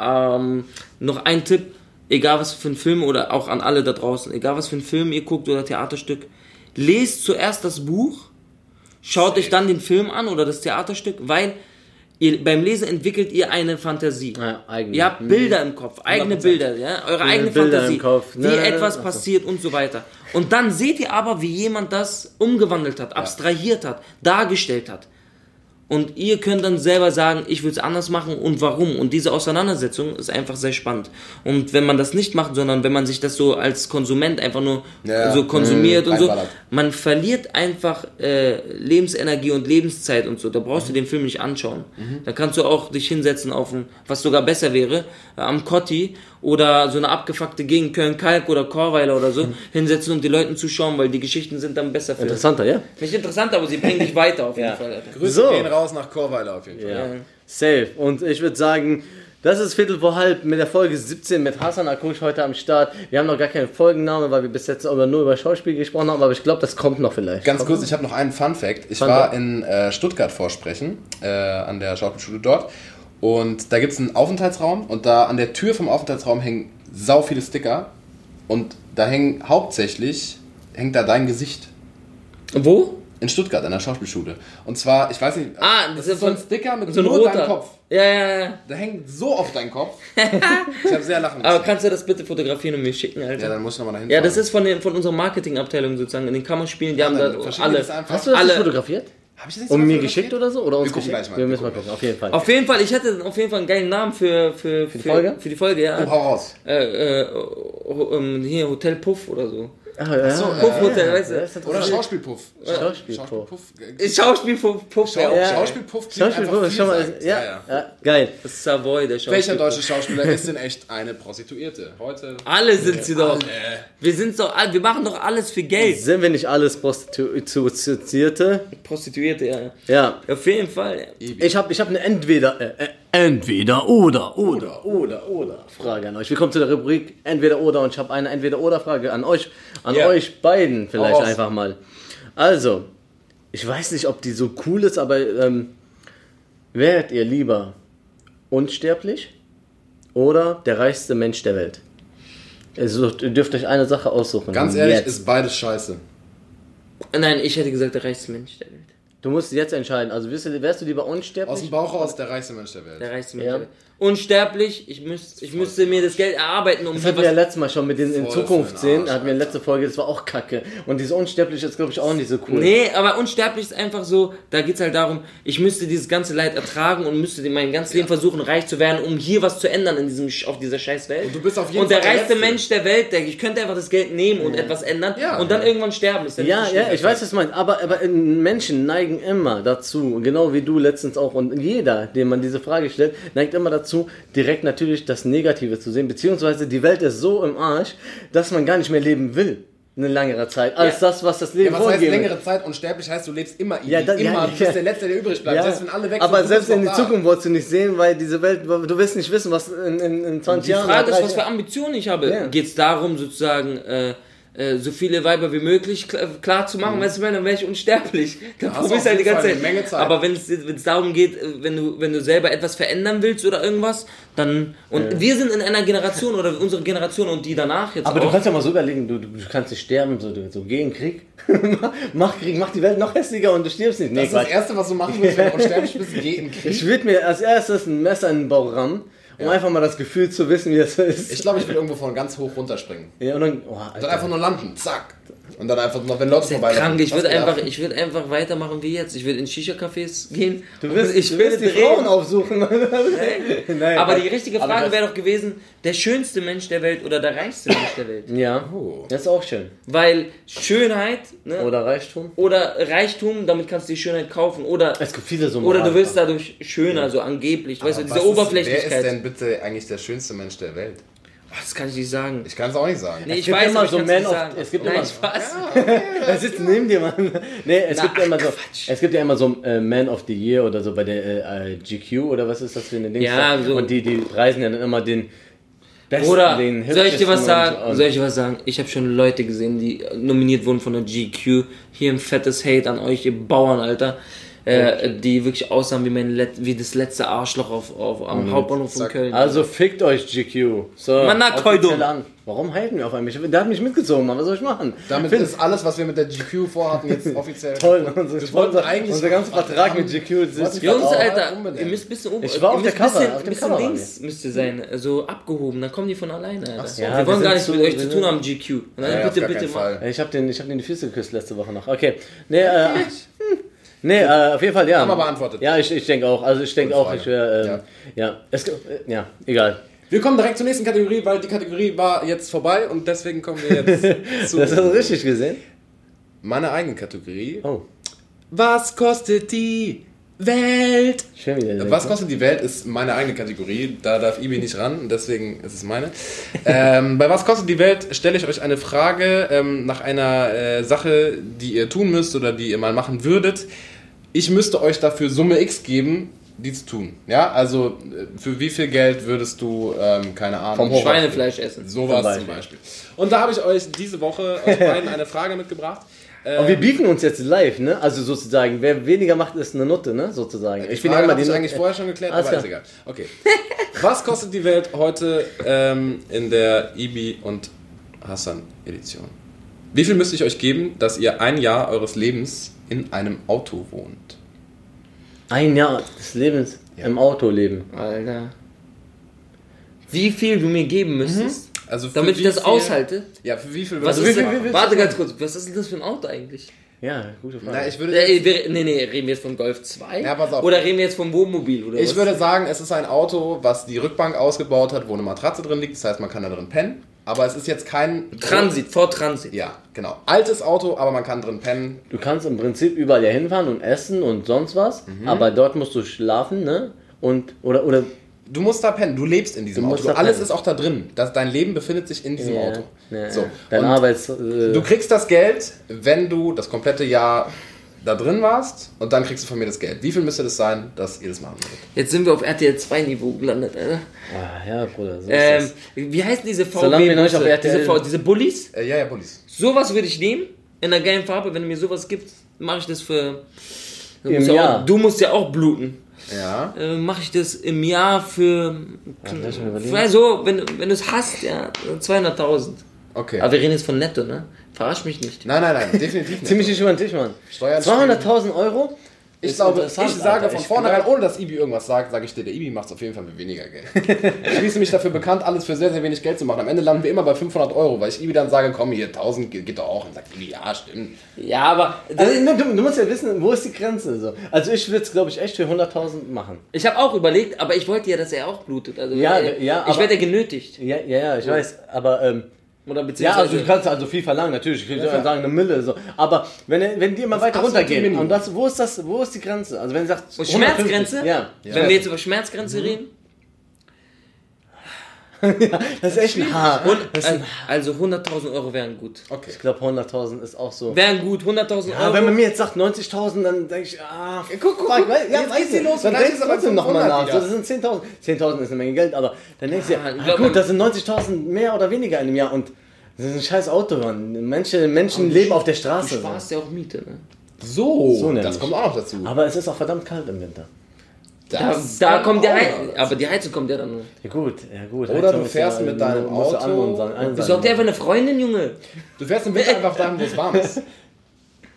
Ähm, noch ein Tipp, egal was für ein Film oder auch an alle da draußen, egal was für ein Film ihr guckt oder Theaterstück, lest zuerst das Buch, schaut euch dann den Film an oder das Theaterstück, weil ihr, beim Lesen entwickelt ihr eine Fantasie. Ja, eigene. Ihr habt Bilder im Kopf, eigene 100%. Bilder, ja, eure eigene Bilder Fantasie, im Kopf. wie Ne, etwas so. passiert und so weiter. Und dann seht ihr aber, wie jemand das umgewandelt hat, abstrahiert hat, dargestellt hat. Und ihr könnt dann selber sagen, ich will es anders machen und warum. Und diese Auseinandersetzung ist einfach sehr spannend. Und wenn man das nicht macht, sondern wenn man sich das so als Konsument einfach nur Ja. so konsumiert Mhm. und so, man verliert einfach äh, Lebensenergie und Lebenszeit und so. Da brauchst du den Film nicht anschauen. Da kannst du auch dich hinsetzen auf ein, was sogar besser wäre, äh, am Kotti oder so eine abgefuckte Gegend, Köln-Kalk oder Chorweiler oder so, hinsetzen und die Leuten zuschauen, weil die Geschichten sind dann besser für Interessanter, ja? Nicht interessant, aber sie bringen dich weiter auf jeden Ja. Fall. Alter. Grüße So. gehen raus nach Chorweiler auf jeden Fall. Ja. Safe. Und ich würde sagen, das ist Viertel vor halb mit der Folge 17 mit Hassan Akush heute am Start. Wir haben noch gar keinen Folgenname, weil wir bis jetzt aber nur über Schauspiel gesprochen haben, aber ich glaube, das kommt noch vielleicht. Ganz kurz, ich habe noch einen Fun Fact. Ich Fun war in äh, Stuttgart vorsprechen, äh, an der Schauspielschule dort. Und da gibt es einen Aufenthaltsraum und da an der Tür vom Aufenthaltsraum hängen sau viele Sticker. Und da hängen hauptsächlich, hängt da dein Gesicht. Wo? In Stuttgart, an der Schauspielschule. Und zwar, ich weiß nicht, Ah, das das ist so ein Sticker mit So nur roter. deinem Kopf. Ja, ja, ja. Der hängt so auf deinen Kopf. ich habe sehr lachen müssen. Aber kannst du das bitte fotografieren und mir schicken, Alter? ja, dann muss ich nochmal dahin Ja, das fahren. ist von, den, von unserer Marketingabteilung sozusagen. In den Kammerspielen, die haben dann da verschicken alle. die das einfach. Hast du das Alle- fotografiert? Hab ich das nicht Und sogar mir geschickt oder so? Oder uns Wir gucken geschickt? gleich mal, Wir wir müssen mal gucken auf jeden Fall. Auf jeden Fall, ich hätte auf jeden Fall einen geilen Namen für, für, für, die Folge? Für die Folge, ja. Oh, hau raus. Äh, äh, ähm, hier, Hotel Puff oder so. Ah, ja, so, ja, Puffhotel, ja, weißt du? ja, das ist Oder. Schauspielpuff. Schauspielpuff. Schauspielpuff. Schau. Schauspielpuff klingt Schauspielpuff ist schon mal. Ja, ja, geil. Das ist Savoy, der Schauspiel. Welcher deutsche Schauspieler ist denn echt eine Prostituierte? Heute. Alle sind sie doch. Alle. Wir sind doch, wir machen doch alles für Geld. Sind wir nicht alles Prostituierte? Prostituierte, ja. Ja. Auf jeden Fall. Ich habe ich hab eine entweder äh, äh, entweder oder oder oder oder Frage an euch. Wir kommen zu der Rubrik entweder oder und ich habe eine entweder oder Frage an euch an Ja. euch beiden vielleicht Hau raus. einfach mal. Also, ich weiß nicht, ob die so cool ist, aber ähm, wäret ihr lieber unsterblich oder der reichste Mensch der Welt? Also, ihr dürft euch eine Sache aussuchen. Ganz ehrlich, Jetzt. ist beides scheiße. Nein, ich hätte gesagt, der reichste Mensch der Welt. Du musst jetzt entscheiden. Also wärst du, wärst du lieber unsterblich? Aus dem Bauch raus der reichste Mensch der Welt. Der reichste Mensch Ja. der Welt. Unsterblich, ich, müsst, ich müsste mir das Geld erarbeiten, um Das hatten wir ja letztes Mal schon mit den in Voll Zukunft für den sehen. Arsch, Da hatten wir letzter Folge, das war auch kacke. Und diese Unsterbliche ist, glaube ich, auch nicht so cool. Nee, aber unsterblich ist einfach so, da geht es halt darum, ich müsste dieses ganze Leid ertragen und müsste mein ganzes Leben versuchen, reich zu werden, um hier was zu ändern in diesem, auf dieser scheiß Welt. Und du bist auf jeden Und der Fall der reichste Letzte. Mensch der Welt, denke ich, könnte einfach das Geld nehmen und etwas ändern Ja. und dann irgendwann sterben. Ist ja, nicht Ja, so ja, schlimm. ich weiß, was du meinst. Aber, aber äh, Menschen neigen immer dazu, genau wie du letztens auch und jeder, dem man diese Frage stellt, neigt immer dazu, direkt natürlich das Negative zu sehen. Beziehungsweise die Welt ist so im Arsch, dass man gar nicht mehr leben will. Eine längere Zeit, als Ja. das, was das Leben Ja, was heißt längere Zeit? Unsterblich heißt, du lebst immer Ja, dann- immer. ja, du bist der Letzte, der übrig bleibt. Ja, Selbst wenn alle weg sind, aber selbst in die da. Zukunft wolltest du nicht sehen, weil diese Welt, du willst nicht wissen, was in, in, in 20 Die Jahren Frage ist, 30 was für Ambitionen ich habe. Geht es darum, sozusagen äh, äh, so viele Weiber wie möglich klar, klar zu machen, weißt du, dann wäre ich unsterblich. Dann Mhm. du probierst auf halt die ganze Zeit. eine Menge Zeit. Aber wenn es wenn es darum geht, äh, wenn du, wenn du selber etwas verändern willst oder irgendwas, dann. Und wir sind in einer Generation oder unsere Generation und die danach jetzt Aber du auch. kannst ja mal so überlegen, du, du kannst nicht sterben, so, du, so geh in Krieg, mach Krieg, mach die Welt noch hässlicher und du stirbst nicht. Nee, Das ist das. Erste, was du machen willst, wenn du unsterblich bist, geh in Krieg. Ich würde mir als erstes ein Messer in den Bauch rammen, um einfach mal das Gefühl zu wissen, wie es ist. Ich glaube, ich will irgendwo von ganz hoch runterspringen. ja, und dann, oh, Dann einfach nur landen, zack. Und dann einfach noch, wenn Leute vorbei krank. Ich würde einfach, ich würde einfach weitermachen wie jetzt. Ich würde in Shisha-Cafés gehen. Du wirst, ich du wirst die drehen. Frauen aufsuchen. Nein, Aber Quatsch. die richtige Aber Frage wäre doch gewesen, der schönste Mensch der Welt oder der reichste Mensch der Welt. Ja, Oh. das ist auch schön. Weil Schönheit ne, oder, Oder Reichtum. Reichtum, damit kannst du die Schönheit kaufen. Oder, Es gibt viele so oder du willst dadurch schöner, so angeblich. Weißt du, diese ist- Wer Oberflächlichkeit. ist denn bitte eigentlich der schönste Mensch der Welt? Das kann ich nicht sagen. Ich kann es auch nicht sagen. Nee, ich gibt weiß immer so Man of- es gibt Nein, immer- Spaß. Er sitzt neben dir, Mann. Nee, es Na, gibt ja immer so, Quatsch. es gibt ja immer so äh, Man of the Year oder so bei der äh, GQ oder was ist das für eine Ding? Ja, so. Und die, die preisen ja dann immer den besten, Oder den soll ich dir was sagen? und- und- soll ich dir was sagen? Ich habe schon Leute gesehen, die nominiert wurden von der GQ. Hier ein fettes Hate an euch, ihr Bauern, Alter. Äh, die wirklich aussahen wie, mein Let wie das letzte Arschloch auf, auf, am Hauptbahnhof von Zack. Köln. Also fickt euch GQ. So, Man, na, offiziell Keudum. an. Warum halten wir auf einmal? Ich- Der hat mich mitgezogen, Mann. Was soll ich machen? Damit Find- ist alles, was wir mit der GQ vorhatten, jetzt offiziell. toll. Unser, Sponsor, eigentlich- unser ganzer Vertrag mit GQ. Ist Jungs, Alter, unbedingt. ihr müsst ein bisschen um, Ich war auf der Cover, bisschen, auf dem bisschen Cover links müsst ihr sein, so abgehoben, dann kommen die von alleine, Alter. so. Ja, wir wir wollen gar nichts mit euch zu tun haben, GQ. Und dann Ja, auf bitte, gar bitte mal. Fall. Ich habe den, ich hab den die Füße geküsst letzte Woche noch. Okay. Nee, äh, nee, äh, auf jeden Fall, ja. Haben wir beantwortet. Ja, ich, ich denke auch. Also ich denke auch, ich wäre, ähm, Ja. ja. Es, äh, ja, egal. Wir kommen direkt zur nächsten Kategorie, weil die Kategorie war jetzt vorbei und deswegen kommen wir jetzt zu Das hast du richtig gesehen? meiner eigenen Kategorie. Oh, Was kostet die Welt? schön wieder. Was kostet die Welt ist meine eigene Kategorie. Da darf Ibi nicht ran, deswegen ist es meine. ähm, bei Was kostet die Welt stelle ich euch eine Frage ähm, nach einer äh, Sache, die ihr tun müsst oder die ihr mal machen würdet. Ich müsste euch dafür Summe X geben, die zu tun. Ja, also äh, für wie viel Geld würdest du, ähm, keine Ahnung, Vom. Schweinefleisch essen. sowas Zum zum Beispiel. Und da habe ich euch diese Woche euch beiden eine Frage mitgebracht. Und wir beefen uns jetzt live, ne? Also sozusagen, wer weniger macht, ist eine Nutte, ne? Sozusagen. Ich bin Frage immer die Nutte. eigentlich vorher schon geklärt, Alles aber ist klar. egal. Okay. Was kostet die Welt heute ähm, in der Ibi und Hassan Edition? Wie viel müsste ich euch geben, dass ihr ein Jahr eures Lebens in einem Auto wohnt. Ein Jahr des Lebens im Auto leben. Alter. Wie viel du mir geben müsstest, Also für damit ich das viel- aushalte? Ja, für wie viel Was ist machen? warte ganz kurz, was ist denn das für ein Auto eigentlich? Ja, gute Frage. Na, ich würde, wir, nee, nee, reden wir jetzt vom Golf 2? Ja, pass auf. Oder reden wir jetzt vom Wohnmobil? Oder ich was? würde sagen, es ist ein Auto, was die Rückbank ausgebaut hat, wo eine Matratze drin liegt. Das heißt, man kann da drin pennen. Aber es ist jetzt kein... Transit, vor Transit. Ja, genau. Altes Auto, aber man kann drin pennen. Du kannst im Prinzip überall hinfahren und essen und sonst was, Mhm. aber dort musst du schlafen, ne? Und, oder, oder, Du musst da pennen. Du lebst in diesem Du Auto. Alles ist auch da drin. Das, dein Leben befindet sich in diesem Auto. Ja, So. Dein Arbeits... Äh, Du kriegst das Geld, wenn du das komplette Jahr da drin warst und dann kriegst du von mir das Geld. Wie viel müsste das sein, dass ihr das machen würdet? Jetzt sind wir auf RTL 2 Niveau gelandet, Alter. ah, ja, Bruder, so Ähm, wie heißen diese VW? Solange wir noch nicht auf? RTL diese, V- diese Bullies? Äh, ja, ja, Bullis. Sowas würde ich nehmen, in einer geilen Farbe. Wenn du mir sowas gibst, mache ich das für... Du Im musst, ja Jahr. auch, du musst ja auch bluten. Ja. Äh, mache ich das im Jahr für... für so, wenn, wenn du es hast, ja, 200.000. Okay. Aber wir reden jetzt von netto, ne? Verarsch mich nicht. Nein, nein, nein, definitiv nicht. Ziemlich nicht über den Tisch, Mann. Steuern 200.000 Euro? Ich glaube, ich sage Alter. von vornherein, ohne dass Ibi irgendwas sagt, sage ich dir, der Ibi macht es auf jeden Fall für weniger Geld. ich schließe mich dafür bekannt, alles für sehr, sehr wenig Geld zu machen. Am Ende landen wir immer bei 500 Euro, weil ich Ibi dann sage, komm hier, 1000 geht, geht doch auch. Und sagt Ibi, ja, stimmt. Ja, aber Also, du, du musst ja wissen, wo ist die Grenze? So. Also ich würde es, glaube ich, echt für 100.000 machen. ich habe auch überlegt, aber ich wollte ja, dass er auch blutet. Also Ja, äh, ja, ich werde ja genötigt. Ja, ja, ja, ich weiß, aber... Ähm, Oder ja, also du kannst also viel verlangen, natürlich. Ich würde klar. sagen, eine Mille. So. Aber wenn, wenn die immer weiter runtergehen, und das, wo, ist das, wo ist die Grenze? Also wenn sagt... Und 150, Schmerzgrenze? Ja. Wenn wir jetzt über Schmerzgrenze reden. Das ist echt ein Haar. Und, äh, also 100.000 Euro wären gut. Okay. Ich glaube 100.000 ist auch so. Wären gut, 100.000 Ja, Euro. wenn man mir jetzt sagt 90.000, dann denke ich, ah, guck, guck, fuck, guck, ja, jetzt geht's hier los, Dann denkst ist du aber trotzdem nochmal 500 nach. So, das sind 10.000. 10.000 ist eine Menge Geld, aber dann denkst du, Ah, ja, ah, gut, man- das sind 90.000 mehr oder weniger in einem Jahr und das ist ein scheiß Auto, Mann. Menschen, Menschen leben auf der du Straße. So. sparst ja auch Miete, ne? So, So das kommt auch noch dazu. Aber es ist auch verdammt kalt im Winter. Da, Das da kommt der Heizung. noch Aber die Heizung kommt ja dann nur. Ja gut, ja gut. Oder Heizung du fährst ja, mit deinem du Auto an und sagen, an Besorg dir einfach eine Freundin, Junge. Du fährst im Winter einfach dahin, wo es warm ist.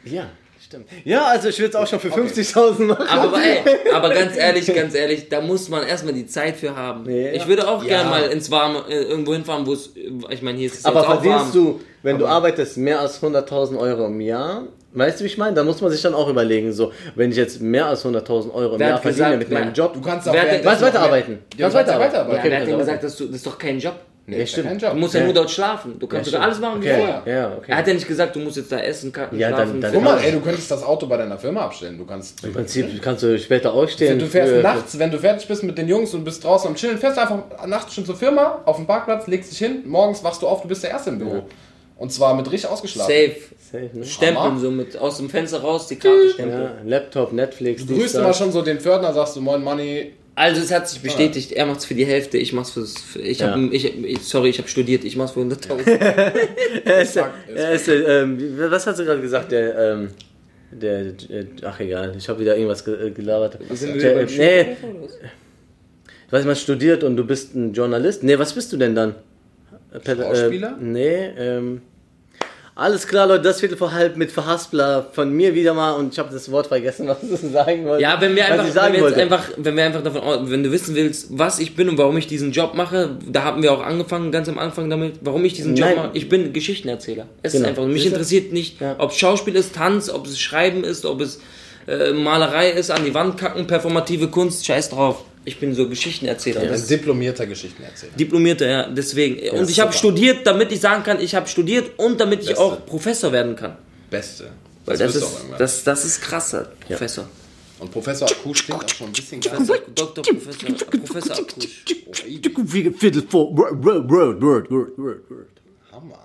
Ja, stimmt. Ja, also ich würde es auch schon für 50.000 machen. Aber ey, aber ganz ehrlich, ganz ehrlich, da muss man erstmal die Zeit für haben. Ja. Ich würde auch Ja. gern mal ins Warme äh, irgendwo hinfahren, wo es, ich meine, hier ist es Aber jetzt auch warm. verdienst du, wenn du arbeitest, mehr als 100.000 Euro im Jahr? Weißt du, wie ich meine? Da muss man sich dann auch überlegen, so, wenn ich jetzt mehr als 100.000 Euro im Jahr verdiene gesagt, mit meinem Job, Du kannst auch Wer Was weiterarbeiten? Ja, du kannst weiterarbeiten. weiterarbeiten. Ja, Okay, wer hat denn also- gesagt, dass du, das ist doch kein Job. Nee, Ja, stimmt. Du musst ja, Ja. nur dort schlafen. Du kannst Ja, sogar alles machen wie okay. vorher. Ja, okay. Er hat ja nicht gesagt, du musst jetzt da essen, kacken, Ja, dann- schlafen. dann- Guck mal, ey, du könntest das Auto bei deiner Firma abstellen. Du kannst. Im Prinzip kannst du später aufstehen. Du fährst für- nachts, wenn du fertig bist mit den Jungs und bist draußen am Chillen, fährst du einfach nachts schon zur Firma, auf den Parkplatz, legst dich hin, morgens wachst du auf, du bist der Erste im Büro. Und zwar mit richtig ausgeschlafen. Safe. Safe, ne? Stempeln Hammer. so mit aus dem Fenster raus, die Karte stempeln. Ja, Laptop, Netflix, Du grüßt immer schon so den Pförtner, sagst du Moin Money. Also es hat sich bestätigt, er macht's für die Hälfte, ich mach's fürs für, ich Ja. hab, ich, ich sorry, ich habe studiert, ich mach's für 100.000. Er ist, er ist, ähm, was hast du gerade gesagt? Der, ähm, der, äh, ach egal, ich habe wieder irgendwas ge- äh, gelabert. Sind wir Der, beim äh, nee, ich weiß, man studiert und du bist ein Journalist. Nee, was bist du denn dann? Äh, Ped- Schauspieler? Äh, nee, ähm, alles klar, Leute, das Viertel vor halb mit Verhaspler von mir wieder mal und ich habe das Wort vergessen, was ich sagen wollte. Ja, wenn wir einfach, wenn wir einfach, wenn wir einfach davon, wenn du wissen willst, was ich bin und warum ich diesen Job mache, da haben wir auch angefangen, ganz am Anfang damit, warum ich diesen Job Nein. mache. Ich bin Geschichtenerzähler. Es Genau. ist einfach, mich interessiert nicht, Ja. ob es Schauspiel ist, Tanz, ob es Schreiben ist, ob es äh, Malerei ist, an die Wand kacken, performative Kunst, scheiß drauf. Ich bin so Geschichtenerzähler. Ein Das diplomierter Geschichtenerzähler. Diplomierter, ja, deswegen. und ist ich habe studiert, damit ich sagen kann, ich habe studiert und damit ich Beste. auch Professor werden kann. Beste. Weil das, du ist, das, das ist krasser, Professor. Und Professor Akusch klingt auch schon ein bisschen geil. Professor, Dr. Professor, Professor Akusch. Viertel vor, word, word, word, word, word. Hammer.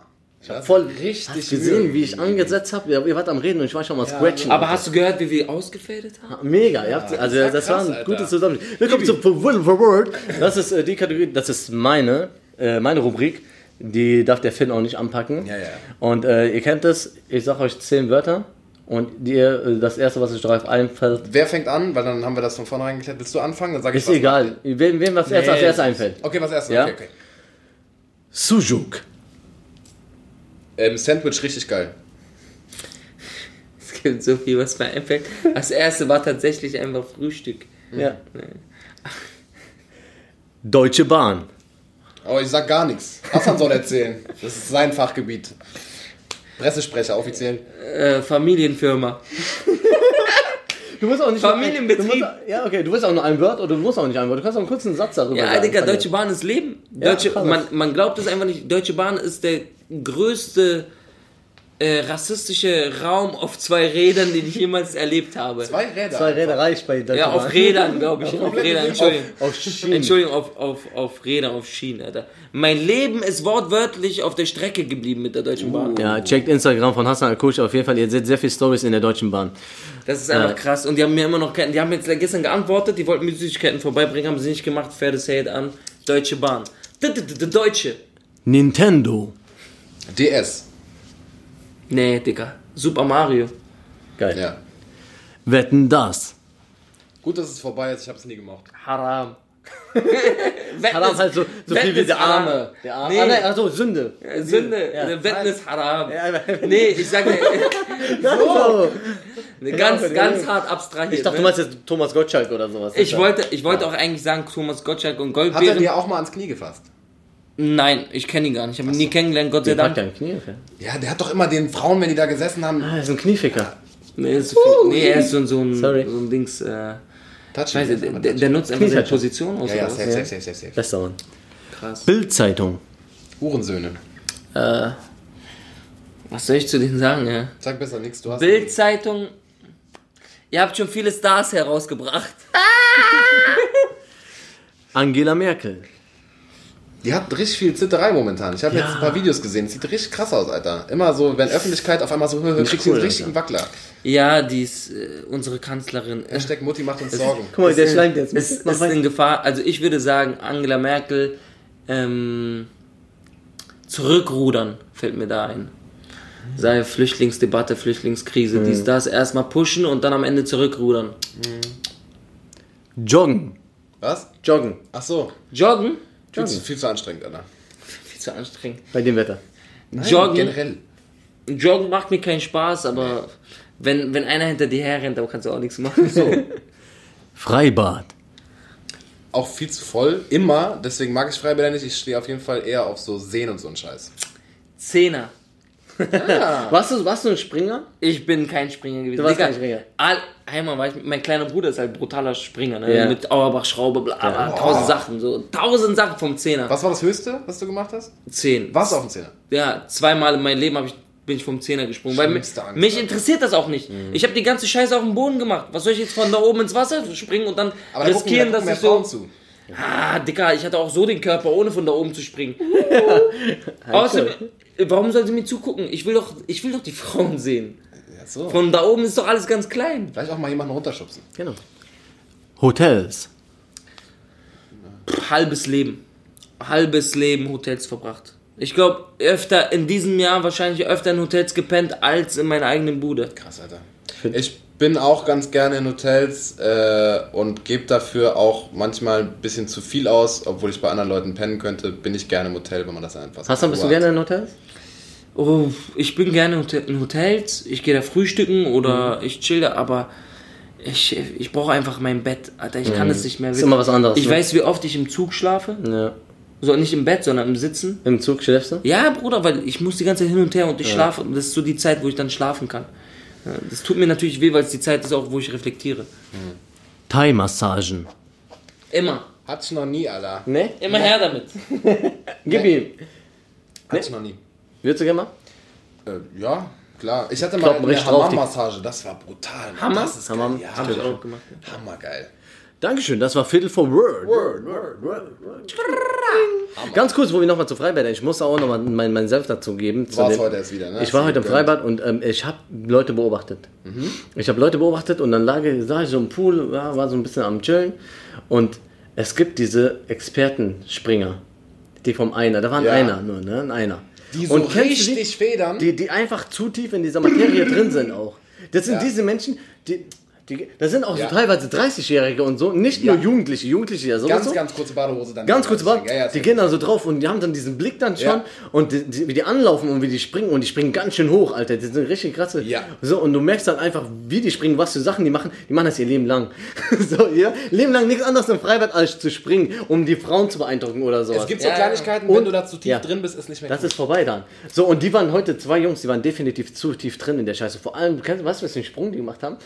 Ich hab voll richtig hast gesehen, Mühe wie ich angesetzt habe. Ihr, wart am Reden und ich war schon mal scratchen. Aber hast du gehört, wie wir ausgefadet haben? Mega, ihr habt, also war das war ein Alter. gutes Zusammenspiel. Willkommen zu Word for Word. Das ist äh, die Kategorie, das ist meine, äh, meine Rubrik. Die darf der Finn auch nicht anpacken. Ja, ja. Und äh, ihr kennt das, ich sage euch zehn Wörter und ihr, äh, das erste, was euch drauf einfällt, Wer fängt an? Weil dann haben wir das von vornherein geklärt. Willst du anfangen? Dann sage ich ist was. egal. Wem, wem was erst als erstes einfällt. Okay, was erst? Ja? Okay, okay. Sujuk. Ähm, Sandwich richtig geil. Es gibt so viel, was mir einfällt. Das erste war tatsächlich einfach Frühstück. Ja. Deutsche Bahn. Aber ich sag gar nichts. Hassan soll erzählen. Das ist sein Fachgebiet. Pressesprecher, offiziell. Äh, Familienfirma. Du musst auch nicht Familienbetrieb. Du musst, ja, okay, du willst auch nur ein Wort oder du musst auch nicht ein Wort. Du kannst auch einen kurzen Satz darüber Ja, sagen. Digga, Deutsche Bahn ist Leben. Ja, Deutsche, krass. man, man glaubt es einfach nicht. Deutsche Bahn ist der größte äh, rassistische Raum auf zwei Rädern, den ich jemals erlebt habe. Zwei Räder. Zwei Räder reicht bei Deutsche Ja, auf. Rädern, glaube ich. Auf Rädern, Entschuldigung. Auf Schienen. Entschuldigung, auf, auf, auf Rädern, auf Schienen, Alter. Mein Leben ist wortwörtlich auf der Strecke geblieben mit der Deutschen Bahn. Ja, checkt Instagram von Hassan Akush auf jeden Fall. Ihr seht sehr viele Stories in der Deutschen Bahn. Das ist einfach Ja. krass. Und die haben mir immer noch, die haben jetzt gestern geantwortet, die wollten mir Süßigkeiten vorbeibringen, haben sie nicht gemacht. Fair Hate an Deutsche Bahn. D -d -d -d Deutsche. Nintendo. DS. Nee, Digga. Super Mario. Geil. Ja. Wetten das. Gut, dass es vorbei ist. Ich habe es nie gemocht. Haram. Haram halt so, so viel wie der Arme. Der Arme. Nee. Ah, nein, achso, Sünde. Sünde. Ja. Wetten ist Haram. Ja, Nee, ich sage so. ganz, Genau, ganz genau. hart abstrahiert. Ich dachte, du ne? meinst jetzt Thomas Gottschalk oder sowas. ich wollte, ich wollte auch eigentlich sagen Thomas Gottschalk und Hat er Goldbeeren. dir auch mal ans Knie gefasst? Nein, ich kenne ihn gar nicht. Ich habe ihn nie kennengelernt, Gott sei Der Dank. ja ein Knie. okay. Ja, der hat doch immer den Frauen, wenn die da gesessen haben, Ah, er ist ein Knieficker. Nee, ist so viel, nee er ist so, so, ein, Sorry. so ein Dings. Äh, Touch weiß ich, der, der nutzt einfach seine. Position aus. Ja, ja, safe, safe, safe, safe, safe. Bester Mann. Krass. Bildzeitung. Hurensöhne. Äh, was soll ich zu denen sagen, ja? Sag besser nichts, du hast. Bildzeitung. Ihr habt schon viele Stars herausgebracht. Angela Merkel. Die hat richtig viel Zitterei momentan. Ich habe jetzt ein paar Videos gesehen. Sieht richtig krass aus, Alter. Immer so, wenn Öffentlichkeit auf einmal so, kriegst du cool, einen richtigen Wackler. Ja, die ist äh, unsere Kanzlerin. Äh, Hashtag Mutti macht uns Sorgen. Guck mal, der schleimt jetzt. ist, Mach ist weiter. in Gefahr. Also ich würde sagen, Angela Merkel ähm, zurückrudern, fällt mir da ein. Sei Flüchtlingsdebatte, Flüchtlingskrise, dies, das, erstmal pushen und dann am Ende zurückrudern. Joggen. Was? Joggen. Ach so. Joggen? Viel, zu, viel zu anstrengend, Alter. Viel zu anstrengend. Bei dem Wetter. Joggen, Generell. Joggen macht mir keinen Spaß, aber wenn, wenn einer hinter dir herrennt, dann kannst du auch nichts machen. Freibad. Auch viel zu voll. Immer. Deswegen mag ich Freibäder nicht. Ich stehe auf jeden Fall eher auf so Seen und so einen Scheiß. Zehner. Warst du, warst du ein Springer? Ich bin kein Springer gewesen. Du warst kein Springer. All, einmal war ich, mein kleiner Bruder ist halt brutaler Springer, ne? Ja. Mit Auerbach-Schraube, bla, bla, tausend Sachen, so tausend Sachen vom Zehner. Was war das Höchste, was du gemacht hast? Zehn. Warst du auf dem Zehner? Ja, zweimal in meinem Leben ich, bin ich vom Zehner gesprungen. Weil mich, mich interessiert das auch nicht. Ich habe die ganze Scheiße auf dem Boden gemacht. Was soll ich jetzt von da oben ins Wasser springen und dann Aber da gucken, da riskieren, gucken dass mehr ich Frauen so... zu. Ah, Dicker, ich hatte auch so den Körper, ohne von da oben zu springen. Außerdem, warum soll sie mir zugucken? Ich will doch, ich will doch die Frauen sehen. Ja, so. Von da oben ist doch alles ganz klein. Vielleicht auch mal jemanden runterschubsen. Genau. Hotels. halbes Leben. Halbes Leben Hotels verbracht. Ich glaube, öfter in diesem Jahr wahrscheinlich öfter in Hotels gepennt als in meiner eigenen Bude. Krass, Alter. Ich bin auch ganz gerne in Hotels äh, und gebe dafür auch manchmal ein bisschen zu viel aus, obwohl ich bei anderen Leuten pennen könnte, bin ich gerne im Hotel, wenn man das einfach Hast du, bist du gerne in Hotels? Oh, ich bin gerne in Hotel- in Hotels, ich gehe da frühstücken oder ich chill da, aber ich, ich brauche einfach mein Bett, Alter, ich kann es nicht mehr. Ist immer was anderes, Ich ne? weiß, wie oft ich im Zug schlafe. Ja. So nicht im Bett, sondern im Sitzen. Im Zug schläfst du? Ja, Bruder, weil ich muss die ganze Zeit hin und her und ich schlafe. Und das ist so die Zeit, wo ich dann schlafen kann. Ja, Das tut mir natürlich weh, weil es die Zeit ist, auch wo ich reflektiere. Thai-Massagen. Immer. Ich noch nie, Alter. Ne? Immer her damit. Gib ihm. Hatte ich noch nie. Würdest du gerne mal? Äh, ja, klar. Ich hatte Kloppen mal eine richtig drauf, die- Hammam-Massage, das war brutal. Hammer? Das ist geil. Hammam? Ja, Hab ich auch gemacht. hammergeil. Dankeschön, das war Viertel vor Word. Word, Word, Word, Word. Ganz kurz, wo wir nochmal zu Freibädern. Ich muss auch nochmal meinen mein Senf dazu geben. zu War's dem- heute erst wieder, ne? Ich war heute im? Freibad und ähm, ich habe Leute beobachtet. Ich habe Leute beobachtet und dann lag ich, sah ich so im Pool, ja, war so ein bisschen am Chillen. Und es gibt diese Expertenspringer, die vom Einer, da war ein Ja. Einer nur, ne? Ein Einer. Die so und richtig federn. Die, die einfach zu tief in dieser Materie drin sind auch. Das sind Ja. diese Menschen, die, Die, das sind auch Ja. so teilweise 30-Jährige und so, nicht nur Ja. Jugendliche, Jugendliche ja sowieso. Ganz, ganz kurze Badehose dann. Ganz kurz, warte, Ja, die gehen da so drauf und die haben dann diesen Blick dann schon und die, die, wie die anlaufen und wie die springen und die springen ganz schön hoch, Alter. Die sind richtig krasse. Ja. So, und du merkst dann einfach, wie die springen, was für Sachen die machen. Die machen das ihr Leben lang. so, ja, Leben lang nichts anderes im Freibad als zu springen, um die Frauen zu beeindrucken oder sowas. Es gibt so Ja, Kleinigkeiten, und- wenn du da zu tief drin bist, ist nicht mehr Das cool. ist vorbei dann. So, und die waren heute zwei Jungs, die waren definitiv zu tief drin in der Scheiße. Vor allem, weißt du, was für einen Sprung die gemacht haben?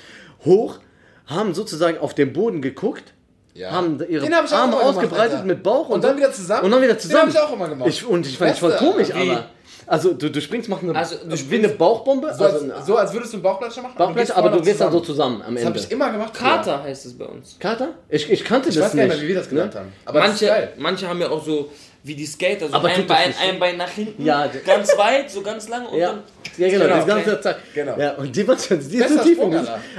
Hoch, haben sozusagen auf den Boden geguckt, Ja. haben ihre Den hab ich Arme gemacht, ausgebreitet Alter. mit Bauch und, Und dann so. wieder zusammen? Und dann wieder Den zusammen. hab ich auch immer gemacht. Ich, und ich fand es voll komisch, Wie? aber. Also, du, du springst, machst eine, Also, du wie eine Bauchbombe, So, also als, so als würdest du einen Bauchplatscher machen. Bauchplatscher, aber du gehst dann so zusammen am Das habe Ende. ich immer gemacht. Kater heißt es bei uns. Kater? Ich, ich kannte Ich das weiß gar nicht. nicht mehr, wie wir das genannt ne? haben. Aber das ist Manche, geil. manche haben ja auch so wie die Skater, so Aber ein das Bein, ein Bein nach hinten, Ja, ganz weit, so ganz lang und Ja, dann. ja genau, Genau, die ganze. Zeit. Genau. Ja, und die war schon, die ist so tief.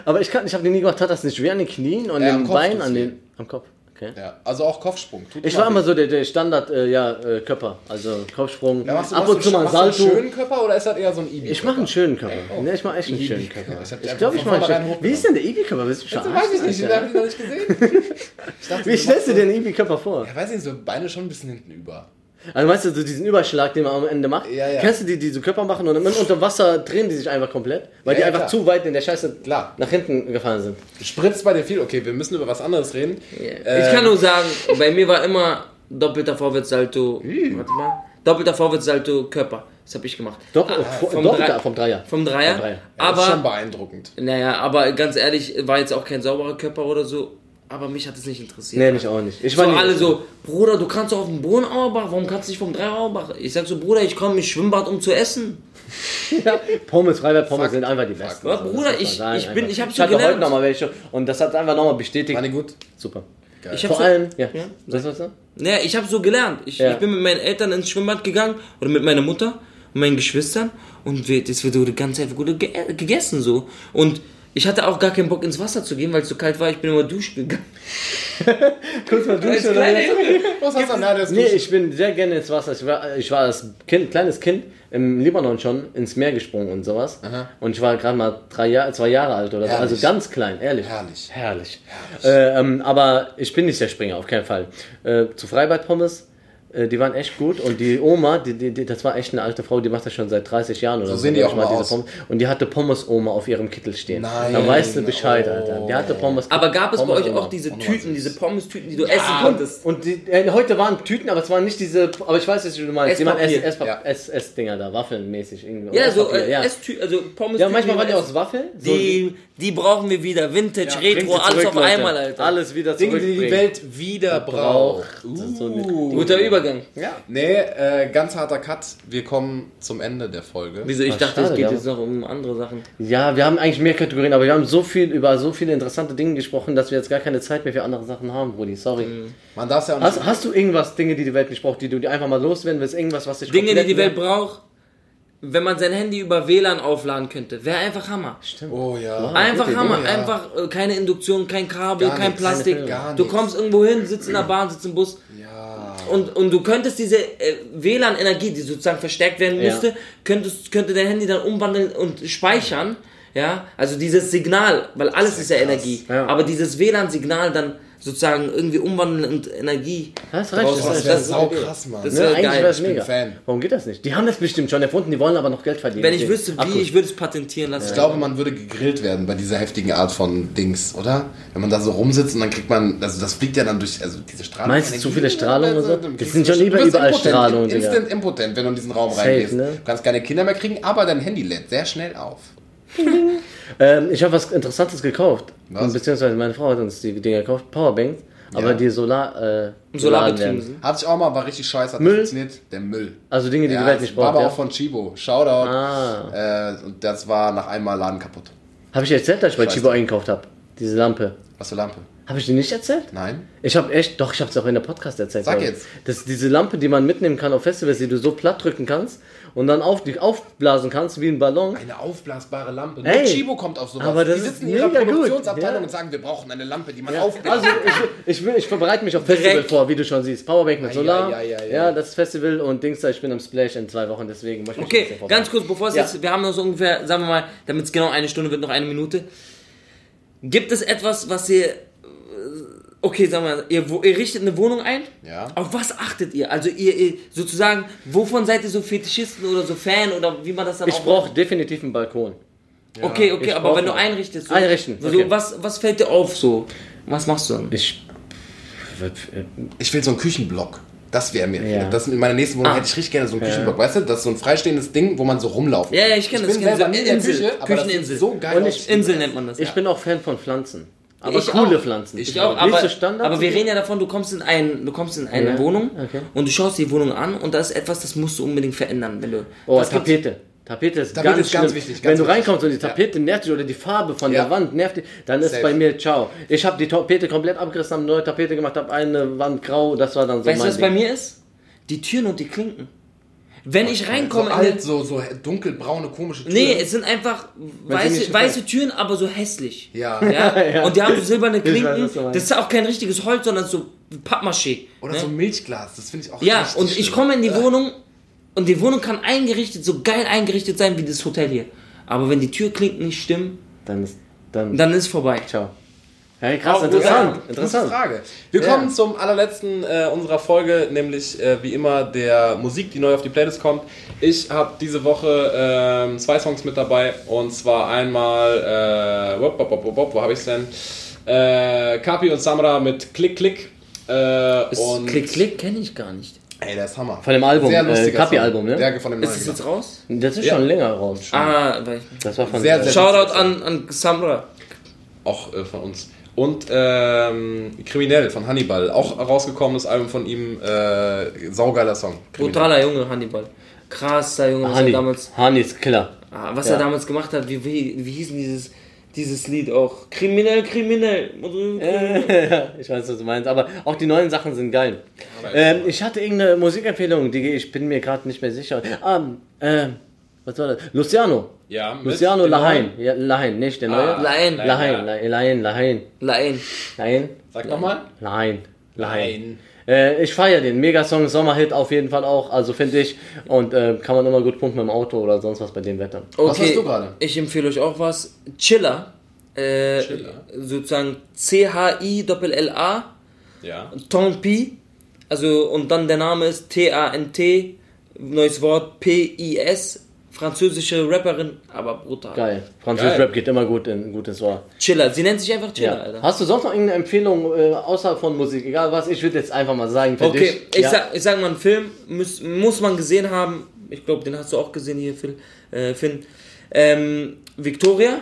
Aber ich, kann- ich habe den nie gemacht, hat das nicht schwer an den Knien und Ja, den Beinen, an den, am Kopf. Okay. Ja, also auch Kopfsprung. Tut Ich war immer so der, der Standard, äh, ja, äh, Körper, also Kopfsprung, Ja, machst du, ab und zu mal machst du einen Salto. schönen Körper oder ist das eher so ein Ibi? Ich mache einen schönen Körper. Ne, ich mache echt einen Ibi- schönen Körper. Ich Ich glaube, ich mache einen schönen. Wie ist denn der Ibi-Körper? Weiß ich nicht, den Alter? habe ich noch nicht gesehen. Ich dachte, Wie stellst du dir den Ibi-Körper vor? Ja, weiß nicht, so Beine schon ein bisschen hinten über. Also weißt du, so diesen Überschlag, den man am Ende macht? Ja, ja. Kennst du die, die so Körper machen und dann unter Wasser drehen die sich einfach komplett? Weil Ja, die ja, einfach klar. zu weit in der Scheiße Klar. nach hinten gefallen sind. Spritzt bei dir viel? Okay, wir müssen über was anderes reden. Ich kann nur sagen, bei mir war immer doppelter Vorwärtssalto. Warte mal. Doppelter Vorwärtssalto Körper. Das habe ich gemacht. Doppel, Ah, vom, Doppel, Drei- vom Dreier. vom Dreier. Vom Dreier. Ja, das ist schon aber, beeindruckend. naja, aber ganz ehrlich, war jetzt auch kein sauberer Körper oder so. Aber mich hat es nicht interessiert. Nee, mich auch nicht. Ich So war nie- alle so, Bruder, du kannst doch auf dem Boden Auerbach, warum kannst du nicht vom Dreier Auerbach? Ich sag so, Bruder, ich komme ins Schwimmbad, um zu essen. Ja, Pommes, Freibad Pommes Fuck. sind einfach die besten. Also, Bruder, ich- sagen, ich bin- einfach. ich hab's ich so hatte heute gelernt. nochmal welche und das hat einfach nochmal bestätigt. War die gut? Super. Geil. Ich Vor so, allem, ja. Ja. Was was du? Naja, ich habe so gelernt. Ich, Ja. ich bin mit meinen Eltern ins Schwimmbad gegangen oder mit meiner Mutter und meinen Geschwistern und wir, das wird die ganze Zeit ge gegessen so. Und ich hatte auch gar keinen Bock ins Wasser zu gehen, weil es so kalt war. Ich bin immer duschen gegangen. Kurz mal duschen oder was? Was hast du Nee, ich bin sehr gerne ins Wasser. Ich war, ich war als kind, kleines Kind im Libanon schon ins Meer gesprungen und sowas. Und ich war gerade mal drei Jahre, zwei Jahre alt oder so. Herrlich. Also ganz klein, ehrlich. Herrlich. Herrlich. Äh, ähm, aber ich bin nicht der Springer, auf keinen Fall. Äh, zu Freibad Pommes, die waren echt gut. Und die Oma, die, die, die, das war echt eine alte Frau, die macht das schon seit 30 Jahren oder so. sehen die glaub auch mal, aus. Pommes. Und die hatte Pommes-Oma auf ihrem Kittel stehen. Nein. Da weißt du Bescheid, Oh. Alter. Die hatte Pommes. Aber gab es bei euch auch diese Oh, Tüten, diese Pommes-Tüten, die du essen Und, konntest? und die, äh, heute waren Tüten, aber es waren nicht diese, aber ich weiß, was du meinst. Die waren Ja. Ess-Dinger da, Waffelmäßig irgendwie. Ja, so äh, ja. Also Pommes. ja, manchmal waren die aus Waffeln. So, Die, die brauchen wir wieder. Vintage, Ja, Retro, alles zurück, auf Leute. einmal, Alter. Alles wieder Dinge, die die. Welt wieder braucht. Das ist so eine- Guter Übergang. Ja. Nee, äh, ganz harter Cut. Wir kommen zum Ende der Folge. Wieso? Ich Ach, dachte, schade, es geht ja. jetzt noch um andere Sachen. ja, wir haben eigentlich mehr Kategorien, aber wir haben so viel über so viele interessante Dinge gesprochen, dass wir jetzt gar keine Zeit mehr für andere Sachen haben, Brudi. Sorry. Man darf ja auch nicht. Hast, hast du irgendwas, Dinge, die die Welt nicht braucht, die du dir einfach mal loswerden willst? Irgendwas, was dich Dinge, die die Welt braucht, wenn man sein Handy über WLAN aufladen könnte, wäre einfach Hammer. Stimmt. oh ja. Einfach gute Hammer, Idee, ja. einfach äh, keine Induktion, kein Kabel, Gar kein nichts, Plastik. gar du kommst irgendwo hin, sitzt in der Bahn, sitzt im Bus Ja. und, und du könntest diese äh, WLAN-Energie, die sozusagen verstärkt werden Ja. musste, könntest, könnte dein Handy dann umwandeln und speichern. Ja, also dieses Signal, weil alles ist ja, krass. Energie, Ja. aber dieses WLAN-Signal dann sozusagen irgendwie umwandeln und Energie. Hast recht, draus das machen. ist das, sau krass, Mann. Das Ne, wäre eigentlich geil. Ich bin mega. Fan. Warum geht das nicht? Die haben das bestimmt schon erfunden, die wollen aber noch Geld verdienen. Wenn ich wüsste, wie, ich würde es patentieren lassen. Ich glaube, man würde gegrillt werden bei dieser heftigen Art von Dings, oder? Wenn man da so rumsitzt und dann kriegt man, also das fliegt ja dann durch, also diese Strahlung. Meinst du, zu viele Strahlung und so? Das sind schon wirst überall impotent, Strahlung, Digga. Instant impotent, wenn du in diesen Raum reingehst. ne? Du kannst keine Kinder mehr kriegen, aber dein Handy lädt sehr schnell auf. Ähm, ich habe was Interessantes gekauft. Was? Beziehungsweise meine Frau hat uns die Dinger gekauft, Powerbanks, aber Ja. die Solar, äh, sind. Hatte ich auch mal, war richtig scheiße, hat Müll? funktioniert. Der Müll. Also Dinge, die die Welt nicht war braucht. aber Ja? auch von Chibo. Shoutout. Ah. Äh, und das war nach einmal Laden kaputt. Habe ich dir erzählt, dass ich bei Chibo nicht. eingekauft habe? Diese Lampe. Was für Lampe? Habe ich dir nicht erzählt? Nein? Ich habe echt, doch, ich habe es auch in der Podcast erzählt. Sag jetzt. Das ist diese Lampe, die man mitnehmen kann auf Festivals, die du so platt drücken kannst und dann auf, die aufblasen kannst wie ein Ballon. Eine aufblasbare Lampe. Ey, Nur Chibo kommt auf sowas. aber das die ist sitzen in ihrer. Produktionsabteilung Ja. und sagen, wir brauchen eine Lampe, die man Ja, aufbläst. also ich, ich, will, ich bereite mich auf Festival Direkt. vor, wie du schon siehst. Powerbank mit Solar. ei, ja, ei. das Festival und Dings, da, ich bin am Splash in zwei Wochen, deswegen möchte ich Okay, ganz kurz, bevor es Ja. jetzt, wir haben noch so ungefähr, sagen wir mal, damit es genau eine Stunde wird, noch eine Minute. Gibt es etwas, was ihr. Äh, Okay, sagen wir, ihr, ihr richtet eine Wohnung ein? Ja. Auf was achtet ihr? Also ihr, ihr sozusagen, wovon seid ihr so Fetischisten oder so Fan oder wie man das dann Ich auch brauche definitiv einen Balkon. Okay, okay, Ich aber wenn du einrichtest, so, Einrichten, so, okay. was, was fällt dir auf so? Was machst du dann? Ich. Ich will so einen Küchenblock. Das wäre mir. Ja. Das in meiner nächsten Wohnung Ah. hätte ich richtig gerne so einen Küchenblock. Weißt du, das ist so ein freistehendes Ding, wo man so rumlaufen Ja, ja, ich kenn das, bin kenn selber so in der Insel, Küche, aber das Kücheninsel. so geil Und ich- Insel nennt man das. Ich ja. bin auch Fan von Pflanzen. Aber Ich coole auch. Pflanzen. Ich auch, Nicht aber, aber wir reden ja davon, du kommst in, ein, du kommst in eine Ja, Wohnung okay. und du schaust die Wohnung an und da ist etwas, das musst du unbedingt verändern, wenn du. Oh, Tapete. Tapete ist Tapete ganz ist ganz wichtig, ganz Wenn du wichtig. reinkommst und die Tapete nervt dich oder die Farbe von Ja. der Wand nervt dich, dann ist Safe. bei mir ciao. Ich habe die Tapete komplett abgerissen, habe eine neue Tapete gemacht, habe eine Wand grau, das war dann so Weißt du, was bei Ding. mir ist? Die Türen und die Klinken. Wenn ich so reinkomme in alt, so, so dunkelbraune, komische Türen. Nee, es sind einfach weiße, weiße Türen, aber so hässlich. Ja. Ja? Und die haben so silberne weiß, Klinken. meinst. Das ist auch kein richtiges Holz, sondern so Pappmaché. Oder ne? so Milchglas, das finde ich auch Ja, und ich schlimm. komme in die Wohnung und die Wohnung kann eingerichtet, so geil eingerichtet sein wie das Hotel hier. Aber wenn die Türklinken nicht stimmen, Dann ist, dann, dann ist vorbei. ciao. Hey, krass, Oh, interessant, ja, interessant. Frage. Wir Ja. kommen zum allerletzten äh, unserer Folge, nämlich äh, wie immer der Musik, die neu auf die Playlist kommt. Ich habe diese Woche ähm, zwei Songs mit dabei und zwar einmal, äh, wop, wop, wop, wop, wo habe ich es denn? Äh, Kapi und Samra mit Klick Klick. Äh, Klick, Klick kenne ich gar nicht. Ey, der ist Hammer. Von dem Album, Sehr äh, lustiger Kapi-Album, Song. ne? Der von dem Ist es jetzt raus? Das ist Ja. schon länger raus. Ah, weil, Das war von Sehr, sehr- Shoutout an, an Samra. Auch äh, von uns. Und ähm, Kriminell von Hannibal. Auch rausgekommen, das Album von ihm. Äh, saugeiler Song. Kriminell. Brutaler Junge, Hannibal. Krasser Junge, was Hani. er damals, Hani ist Killer. ah, was Ja. er damals gemacht hat. Wie, wie, wie hieß denn dieses, dieses Lied auch? Kriminell, kriminell. ich weiß, was du meinst, aber auch die neuen Sachen sind geil. Ähm, ich hatte irgendeine Musikempfehlung, die ich bin mir gerade nicht mehr sicher. Ah, ähm, was war das? Luciano. Ja, Luciano dem Lahain. Ja, Lahain, nicht der neue. Ah, Lahain. Lahain, Lahain, Lahain, Lahain. Lahain. Sag nochmal. Lahain. Lahain. Äh, ich feiere den. Megasong, Sommerhit auf jeden Fall auch, also finde ich. Und äh, kann man immer gut pumpen im Auto oder sonst was bei dem Wetter. Okay, Was hast du gerade? Ich empfehle euch auch was. Chiller. Äh, Chiller. Sozusagen C-H-I-L-L-A. Ja. Tompi. Also, und dann der Name ist T-A-N-T. Neues Wort P-I-S. Französische Rapperin, aber brutal. Geil. Französisch Geil. Rap geht immer gut in gutes Ohr. Chiller. Sie nennt sich einfach Chiller, Ja. Alter. Hast du sonst noch irgendeine Empfehlung äh, außerhalb von Musik? Egal was, ich würde jetzt einfach mal sagen für Okay, dich. ich, ja. sag, ich sag mal, einen Film muss, muss man gesehen haben. Ich glaube, den hast du auch gesehen hier, Phil. Äh, Finn. Ähm, Victoria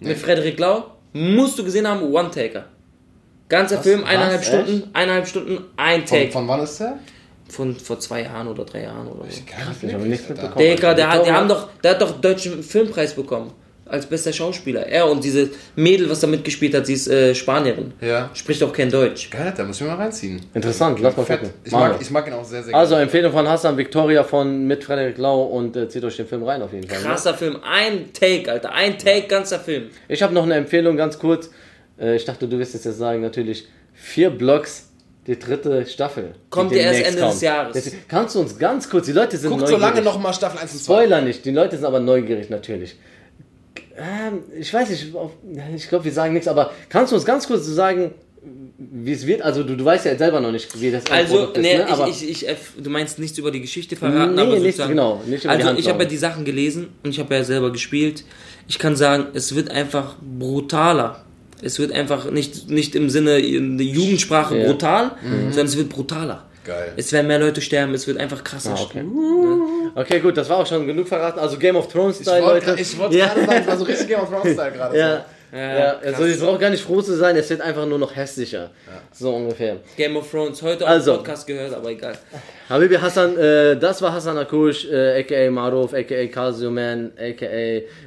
mit Frederik Lau. Musst du gesehen haben, One Taker. Ganzer Film, eineinhalb Was? Stunden, eineinhalb Stunden, ein Von, Take. von wann ist der? Von vor zwei Jahren oder drei Jahren oder so. Ich habe nichts mitbekommen. Digga, der, hat, der, haben doch, der hat doch deutschen Filmpreis bekommen. Als bester Schauspieler. Er und diese Mädel, was da mitgespielt hat, sie ist äh, Spanierin. Ja. Spricht auch kein Deutsch. Geil, da muss ich mal reinziehen. Interessant, lass mal Fett. gucken. Ich mag, ich mag ihn auch sehr, sehr Also gerne. Empfehlung von Hassan, Victoria von mit Frederik Lau und äh, zieht euch den Film rein auf jeden Fall. Ne? Krasser Film. Ein Take, Alter. Ein Take, ganzer Film. Ich habe noch eine Empfehlung, ganz kurz. Äh, ich dachte, du wirst es jetzt sagen, natürlich. Vier Blocks, die dritte Staffel. Kommt ja erst Ende des kommt. Jahres. Deswegen, kannst du uns ganz kurz, die Leute sind Guckt so neugierig. lange nochmal Staffel 1 und 2. Spoiler nicht, die Leute sind aber neugierig natürlich. Ähm, ich weiß nicht, ich glaube, wir sagen nichts, aber kannst du uns ganz kurz so sagen, wie es wird? Also, du, du weißt ja selber noch nicht, wie das Also, Endprodukt nee, ne? ich, ich, ich, erf- du meinst nichts über die Geschichte verraten, Nee, aber sozusagen, genau, nicht über Also, ich habe ja die Sachen gelesen und ich habe ja selber gespielt. Ich kann sagen, es wird einfach brutaler. Es wird einfach nicht, nicht im Sinne in der Jugendsprache Ja. Mhm. brutal, sondern es wird brutaler. Geil. Es werden mehr Leute sterben, es wird einfach krasser. Ah, okay. Okay, gut, das war auch schon genug verraten. Also Game of Thrones Ich Style, wollte Leute. ich wollte ja. gerade sagen, es war so richtig Game of Thrones Style gerade. Ja. Ja, Ja, also es braucht gar nicht froh zu sein, es wird einfach nur noch hässlicher. So ungefähr. Game of Thrones, heute Also. auf Podcast gehört, aber egal. Habibi Hassan, äh, das war Hassan Akush, äh, aka Maruf, aka Casio Man, aka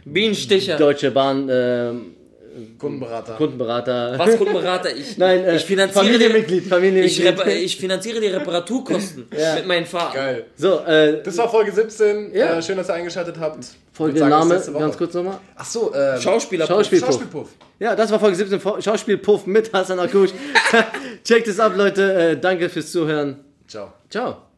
Bienensticher. Deutsche Bahn, ähm, Kundenberater. Kundenberater. Was Kundenberater? Ich, Nein, äh, ich finanziere die, Familienmitglied, ich, Familienmitglied. repa- ich finanziere die Reparaturkosten Ja. mit meinen Fahrten. Geil. So, äh, Das war Folge 17. Ja. Äh, schön, dass ihr eingeschaltet habt. Folge sagen, Name, ganz kurz nochmal. Ach so, äh, Schauspieler. Schauspielpuff. Schauspielpuff. Ja, das war Folge 17, Fo- Schauspielpuff mit Hassan Akush. Checkt es ab, Leute. Äh, danke fürs Zuhören. Ciao. Ciao.